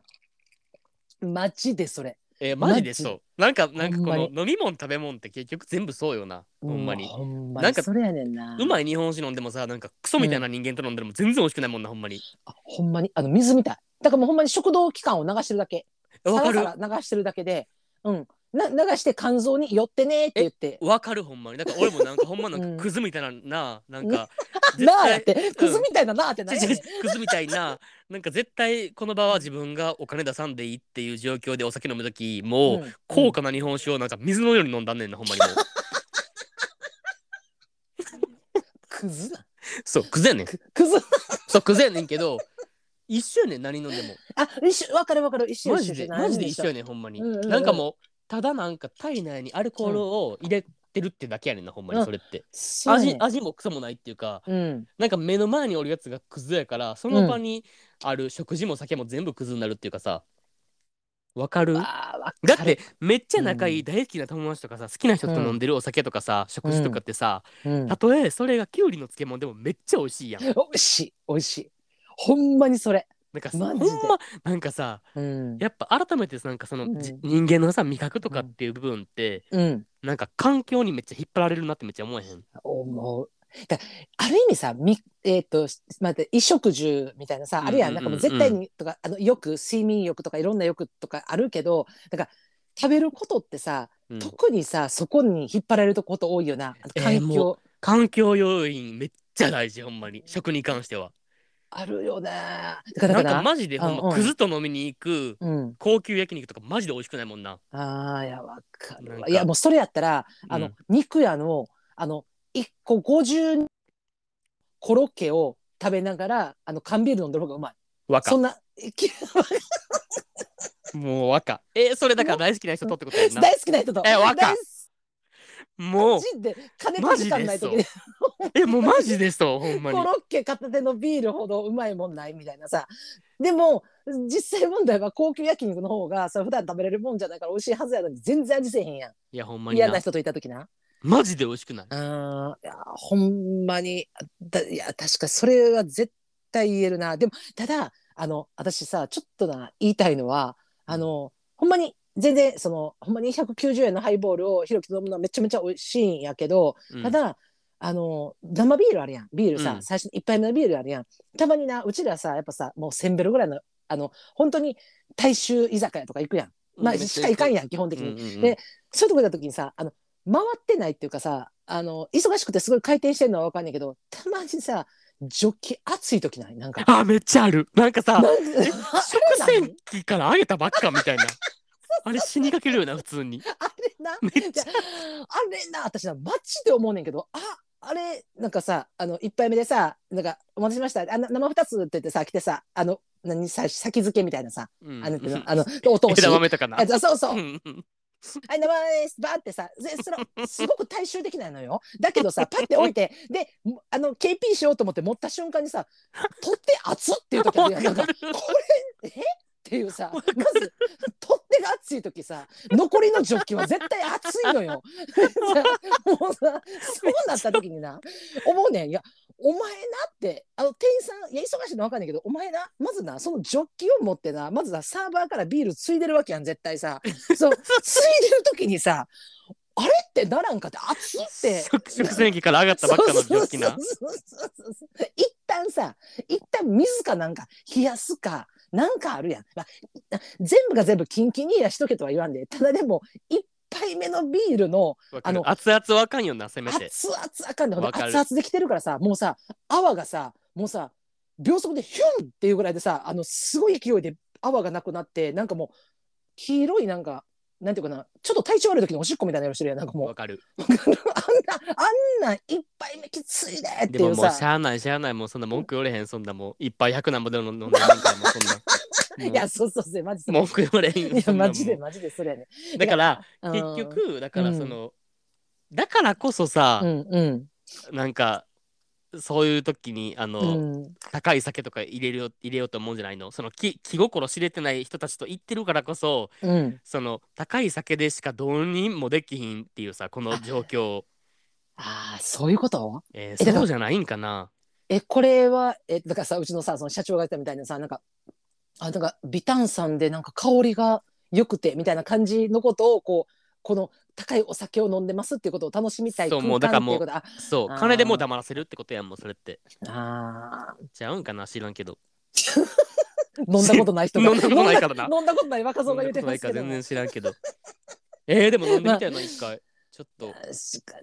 うん。マジでそれえーマジでそう。なんかなんかこの飲み物食べ物って結局全部そうよな。ほんまに。うほんまなんかにそれやねんな。うまい日本酒飲んでもさなんかクソみたいな人間と飲んでも全然美味しくないもんなほんまに。あほんまに。あの水みたい。だからもうほんまに食道器官を流してるだけ。わかる。流してるだけで。うんな流して肝臓に寄ってねって言って。わかるほんまに？だから俺もなんかほんまなんうん。かクズみたいなななんか。なあやって。クズみたいななあって何やね。んクズみたいな。なんか絶対この場は自分がお金出さんでいいっていう状況でお酒飲む時もう、うん。高価な日本酒をなんか水のように飲んだんねんなほんまにもう。クズなそうクズやねん。ククズ。そうクズやねんけど一緒やねん何飲んでも。あ一緒わかるわかる。一緒マジでマジで一緒やねねんほんまに、うんうんうん。なんかもうただなんか体内にアルコールを入れてるってだけやねんなほんまにそれって、味味もクソもないっていうかうん。なんか目の前におるやつがクズやからその場にある食事も酒も全部クズになるっていうかさわかる？あーわかる。だってめっちゃ仲いい大好きな友達とかさ好きな人と飲んでるお酒とかさ、食事とかってさ、うん。たとえそれがきゅうりの漬物でもめっちゃ美味しいやん。美味しい美味しい。ほんまにそれなんかほんまなんかさうん。やっぱ改めてなんかその、うん。じ人間のさ味覚とかっていう部分って、うん。なんか環境にめっちゃ引っ張られるなってめっちゃ思えへん。思う。だある意味さみえっ、と待って衣食住みたいなさ、うんあるやん。なんかもう絶対うんにとかあの欲睡眠欲とかいろんな欲とかあるけどだから食べることってさ、うん。特にさそこに引っ張られること多いよな。えー環境、環境要因めっちゃ大事ほんまに。食に関しては。あるよね。だからなんかマジでほんま、うん。うんクズと飲みに行くうん。高級焼肉とかマジで美味しくないもんな。あーいやわかるわ。いやもうそれやったらあの、うん肉屋のあの1個50コロッケを食べながらあの缶ビール飲んでる方がうまい。若そんなきもう若えーそれだから大好きな人とってことやんな。大好きな人と。えわか。大好もうマジで金と時間ない時に。えもうマジでそうほんまに。コロッケ片手のビールほどうまいもんないみたいなさ。でも実際問題は高級焼肉の方がそれ普段食べれるもんじゃないから美味しいはずやのに全然味せえへんやん。いやほんまにな。嫌な人といた時な。マジで美味しくない。いやほんまに。だいや確かそれは絶対言えるな。でもただあの私さちょっとな言いたいのはあのほんまに全然そのほんまに190円のハイボールをひろきと飲むのはめちゃめちゃ美味しいんやけど、うん。ただあの生ビールあるやん。ビールさ、うん。最初一杯目のビールあるやん。たまになうちらさやっぱさもう1000ベルぐらいのあの本当に大衆居酒屋とか行くやん。まあうんしか行かんやん基本的に、うんうんうんでそういうとこ行った時にさあの回ってないっていうかさあの忙しくてすごい回転してるのは分かんないけどたまにさジョッキ熱い時ない？なんか。あめっちゃある。なんかさ食洗機から揚げたばっかみたいな。あれ死にかけるよな普通に。あれな。めっちゃ。あれな私なマジで思うねんけど。ああれなんかさあの一杯目でさなんかお待たせしました。あな生二つって言ってさ来てさあの何さ先付けみたいなさうん。あのあのお通し枝豆とかな。あそうそうはい、生です。バーってさ、ぜそれすごく大衆的なのよ。だけどさ、パッて置いて、で、もあの KP しようと思って持った瞬間にさ、取って熱っっていう時あるやん。なんか、これ、え？っていうさ、まず、取っ手が熱い時さ、残りのジョッキは絶対熱いのよ。もうさ、そうなった時にな、思うねん。いや、お前なって、あの店員さん、いや、忙しいの分かんないけど、お前な、まずな、そのジョッキを持ってな、まずな、サーバーからビールついでるわけやん、絶対さ。そう、ついでる時にさ、あれってならんかって、熱って。食食洗機から上がったばっかのジョッキな一旦さ一旦水かなんか冷やすかなんかあるやん、まあ、全部が全部キンキンに冷やしとけとは言わんで。ただでも一杯目のビールのあの熱々わかんよなせめて。熱々あかんね熱々できてるからさもうさ泡がさもうさ秒速でヒュンっていうぐらいでさあのすごい勢いで泡がなくなってなんかもう黄色いなんかなんていうかなちょっと体調悪い時におしっこみたいな色してるやんなんかもう。わかる。あんなあんなあんなん一杯目きついでっていうでももうしさゃあないしゃあないもうそんな文句言われへんそんなもういっぱい100何もでも飲んでるんからもうそんな。いやそうそうそうマジで文句言われへんよいやマジでマジでそれやね。だからうん。結局だからその、だからこそさう、んうん。なんかそういう時にあの、うん。高い酒とか入れるよ入れようと思うんじゃないの？その気気心知れてない人たちと言ってるからこそうん。その高い酒でしかどうにもできひんっていうさこの状況、ああそういうこと？えーそうじゃないんかな。えこれはえだからさうちのさその社長が言ったみたいなさなんかあなんか微炭酸でなんか香りが良くてみたいな感じのことをこうこの高いお酒を飲んでますっていうことを楽しみたいそう空もうだからもうそう金でもう黙らせるってことやんもうそれって。あちゃうんかな知らんけど。ー 飲んだことない人が。飲んだことないからな。飲んだことない若造が言ってことないから全ますけども然知らんけど。えー、でも飲んでみたいな一回。ちょっと。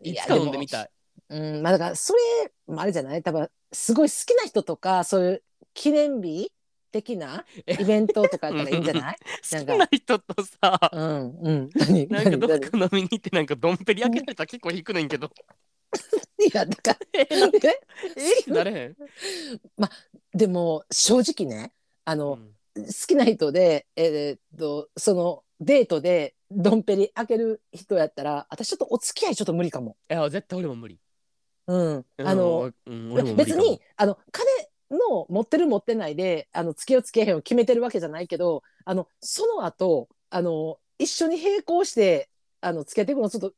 いつか飲んでみたい。うん、まあだからそれもあれじゃない？多分すごい好きな人とかそういう記念日的なイベントとかやったらいいんじゃない？好きな人とさ。うんうん。何？なんかどっか飲みに行ってなんかドンペリ開けられたら結構引くねんけど。いやだからえ え？へん、でも正直ねあの、うん。好きな人でえーっとそのデートでドンペリ開ける人やったら私ちょっとお付き合いちょっと無理かも。いや絶対俺も無理。うん、あの、うん、別にあの金の持ってる持ってないであの付き合う付き合いへんを決めてるわけじゃないけどあのその後あの一緒に並行してあの付き合っていくのちょっと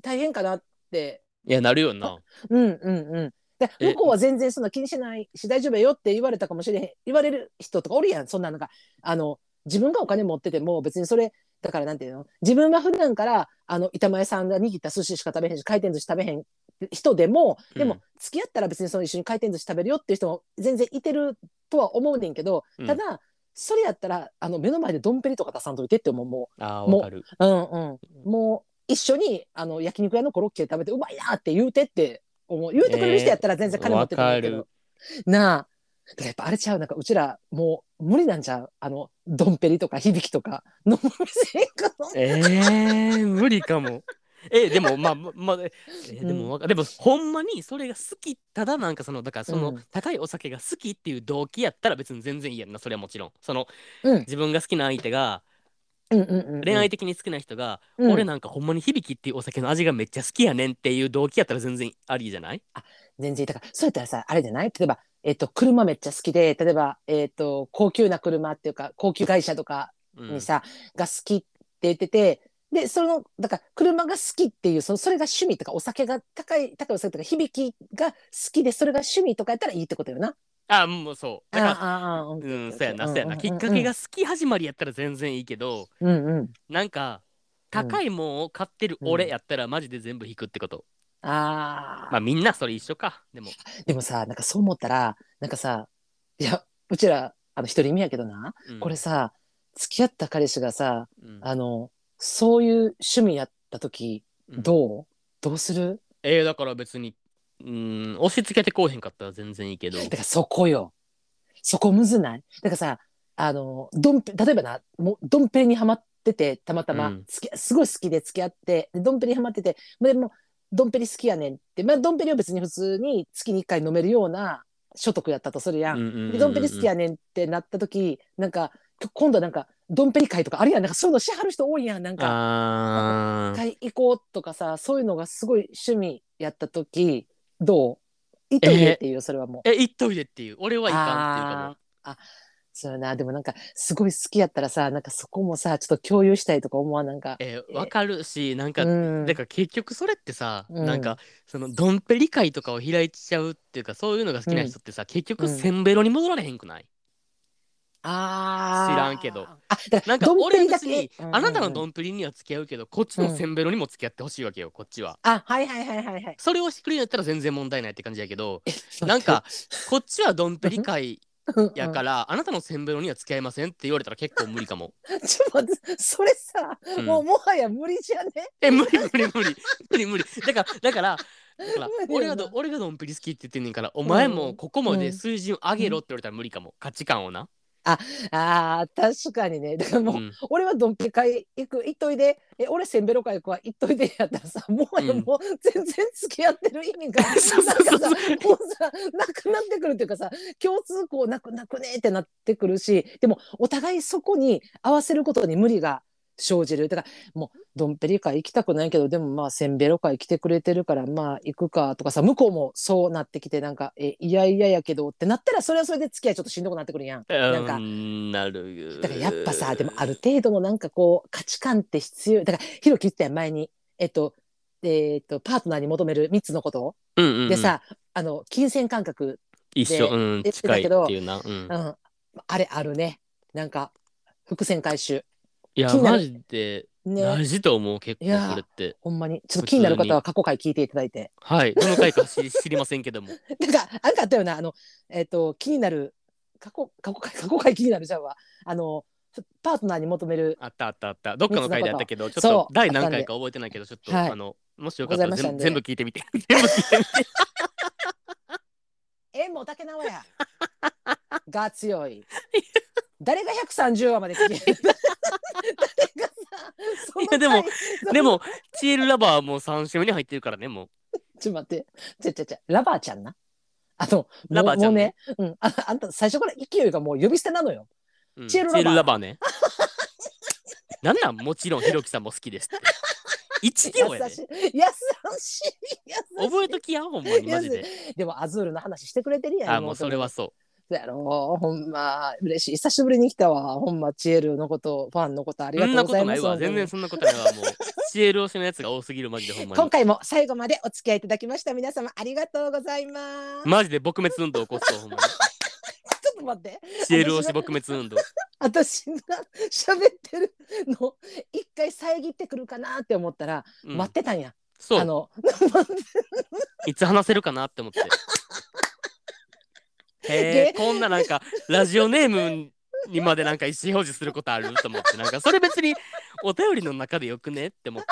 大変かなって。いやなるよな。うんうんうん。でえ向こうは全然そんな気にしないし大丈夫よって言われたかもしれへん。言われる人とかおるやん。そんなのが。あの自分がお金持ってても別にそれだからなんていうの？自分が普段からあの板前さんが握った寿司しか食べへんし回転寿司食べへん人でもでもうん付き合ったら別にその一緒に回転寿司食べるよっていう人も全然いてるとは思うねんけどうん。ただ、それやったらあの目の前でドンペリとか出さんといてって思うもあーもうう、うんうん、もう一緒にあの焼肉屋のコロッケ食べてうまいなって言うてって思う。言うてくれる人やったら全然金持っててもいいけど、わかなあ。やっぱあれちゃう。なんかうちらもう無理なんちゃう。あのドンペリとか響きとか。のえー、無理かも。えでもまあままあ、えーでもわかでもほんまにそれが好き。ただなんかそのだからその、うん。高いお酒が好きっていう動機やったら別に全然いいやんなそれはもちろん。そのうん。自分が好きな相手がうんうんうんうん。恋愛的に好きな人が、うん。俺なんかほんまに響きっていうお酒の味がめっちゃ好きやねんっていう動機やったら全然ありじゃない？全然だからそうやったらさあれじゃない？例えば、えっと車めっちゃ好きで例えば、えっと高級な車っていうか高級会社とかうん。にさ、が好きって言っててでそのだから車が好きっていうそのそれが趣味とかお酒が高い高いお酒とか響きが好きでそれが趣味とかやったらいいってことよな。あもうそう。だからああああうんそうやなそうやな。きっかけが好き始まりやったら全然いいけどうんうん。なんか高いもんを買ってる俺やったらマジで全部引くってこと、ああ、まあみんなそれ一緒か。でも。でもさなんかそう思ったらなんかさいやうちらあの一人身やけどな、うん。これさ付き合った彼氏がさうん。あのそういう趣味やった時うん。どう、どうする？えー、だから別にうん押し付けてこうへんかったら全然いいけど。だからそこよ。そこむずない？だからさあのドンペ例えばなもうドンペリにはまっててたまたま、うん。付きすごい好きで付き合ってでドンペリにはまっててでもドンペリ好きやねんって、まあ、ドンペリは別に普通に月に1回飲めるような所得やったとするやん。うんうんうんうんでドンペリ好きやねんってなった時なんか今度はなんかドンペリ会とかあるやん。なんかそういうのしはる人多いやんなんか。あー。会行こうとかさそういうのがすごい趣味やった時どう？いっといてっていう、それはもう。え言っといてっていう。俺はいかんっていうかもあーあそうやな。でもなんかすごい好きやったらさなんかそこもさちょっと共有したいとか思わん？なんか。えーわかるしなんか、うん。だから結局それってさ、うん。なんかそのドンペリ会とかを開いちゃうっていうかそういうのが好きな人ってさ、結局うん。センベロに戻られへんくない、あー知らんけど。なんか俺別に、あなたのドンンペリには付き合うけどこっちのセンベロにも付き合ってほしいわけよこっちは。あはいはいはいはいはい。それをしてくれるんやったら全然問題ないって感じやけどなんかこっちはドンペリ会やからら、あなたのセンベロには付き合いませんって言われたら結構無理かも。ちょっとそれさ、うん。もうもはや無理じゃね？え無理無理無理。無理無理。だからだからだから俺がど俺がドンペリ好きって言ってんねんからお前もここまで数字を上げろって言われたら無理かも、価値観をなあー確かにね。だからもう、うん。俺はドンペ会行く行っといで。え俺せんべろ会行くわ行っといでやったらさ もう,、うん。もう全然付き合ってる意味が そうそうそう。もうさなくなってくるっていうかさ共通項なくなくねってなってくるしでもお互いそこに合わせることに無理が生じるだからもうドンペリ会行きたくないけどでもまあせんべろ会来てくれてるからまあ行くかとかさ向こうもそうなってきてなんかえいやいややけどってなったらそれはそれで付き合いちょっとしんどくなってくるやん。なんかうん。なるだからやっぱさでもある程度のなんかこう価値観って必要だからひろき言ってたやん前にえっとえっとパートナーに求める3つのこと、うんうんうん。でさあの金銭感覚、一緒。うん近いけどっていうな。うん。うん、あれあるね。なんか伏線回収いや気になる。マジでね。大事と思う結構いやこれって。ほんまに。ちょっと気になる方は過去回聞いていただいて。はい。どの回か知知りませんけども。なんかあんかあったよな。あのえっと気になる。過去過去回過去回気になるじゃんわ。あのパートナーに求める。あったあったあった。どっかの回であったけどちょっそうと第何回か覚えてないけどちょっとはい。あのもしよかったらございましたんで。全全部聞いてみて。全部聞いてみて。えもう竹縄や。が強い誰が130話まで聞ける誰がさそのいやでもでもチエルラバーはもう3週目に入ってるからねも ちょっと待って。ちゃちゃちゃラバーちゃんな？あのラバーちゃんね。もうね、うん、ああんた最初から勢いがもう呼び捨てなのよ。う、うん。チエルラバー。ラバーね。なんなん？もちろんひろきさんも好きですって。一行やで。優しい。優しい優しい。覚えときやほんまにマジで。でもアズールの話してくれてるやんあもうそれはそそうやろ。ほんま嬉しい。久しぶりに来たわ。ほんまチエルのことファンのことありがとうございます。なことないわ。全然そんなことないわ。もう チエル推しのやつが多すぎるマジでほんまに。今回も最後までお付き合いいただきました。皆様ありがとうございます。マジで撲滅運動起こすとほんまに。ちょっと待って。チエル推し撲滅運動。私が喋ってるの一回遮ってくるかなって思ったら、うん。待ってたんや。そう。あの いつ話せるかなって思って。へえ、こんななんかラジオネームにまでなんか意思表示することあると思って、なんかそれ別にお便りの中でよくねって思って。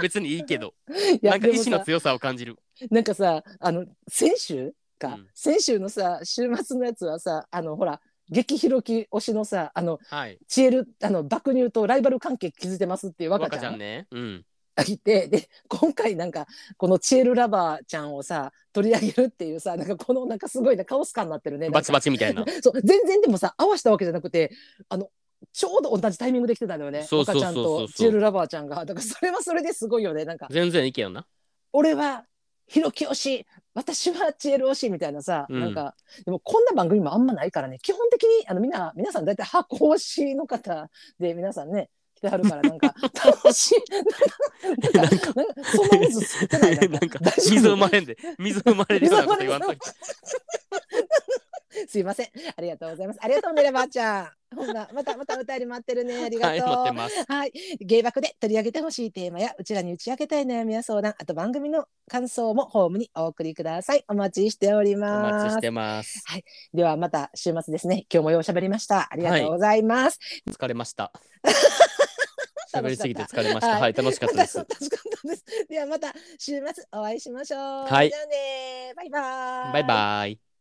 別にいいけど、なんか意志の強さを感じる。なんかさあの先週か、うん先週のさ週末のやつはさあのほら激広き推しのさあのはい。チエルあの爆乳とライバル関係築いてますっていう若ちゃんね。うん。がいてで今回なんかこのチエルラバーちゃんをさ取り上げるっていうさなんかこのなんかすごいなカオス感になってるねバチバチみたいな。そう全然でもさ合わせたわけじゃなくてあのちょうど同じタイミングで来てたんだよねそうそうそうそう。若ちゃんとチエルラバーちゃんが。だからそれはそれですごいよねなんか。全然いいけどな。俺はひろき推し私はチエル推しみたいなさ、うん。なんか。でもこんな番組もあんまないからね基本的にあのみんな皆さん大体箱推しの方で皆さんね来てはるからなんか 楽しいなんかそんな渦ついてないなんか水生まれんで、水生まれるようなこと言わんと。すいません。ありがとうございます。ありがとうね、レバーちゃん。ほんな、また、また歌り待ってるね。ありがはい、とう。待ってます。はい、芸爆で取り上げてほしいテーマやうちらに打ち明けたい悩みや相談あと番組の感想もホームにお送りくださいお待ちしておりおます待ちしてます。ではまた週末ですね今日もようしゃべりましたありがとうございます、疲れました。喋りすぎて疲れました。はい。はい、楽しかったです。楽しかったです。ではまた週末お会いしましょう。はい。じゃあねバイバーイ。バイバイ。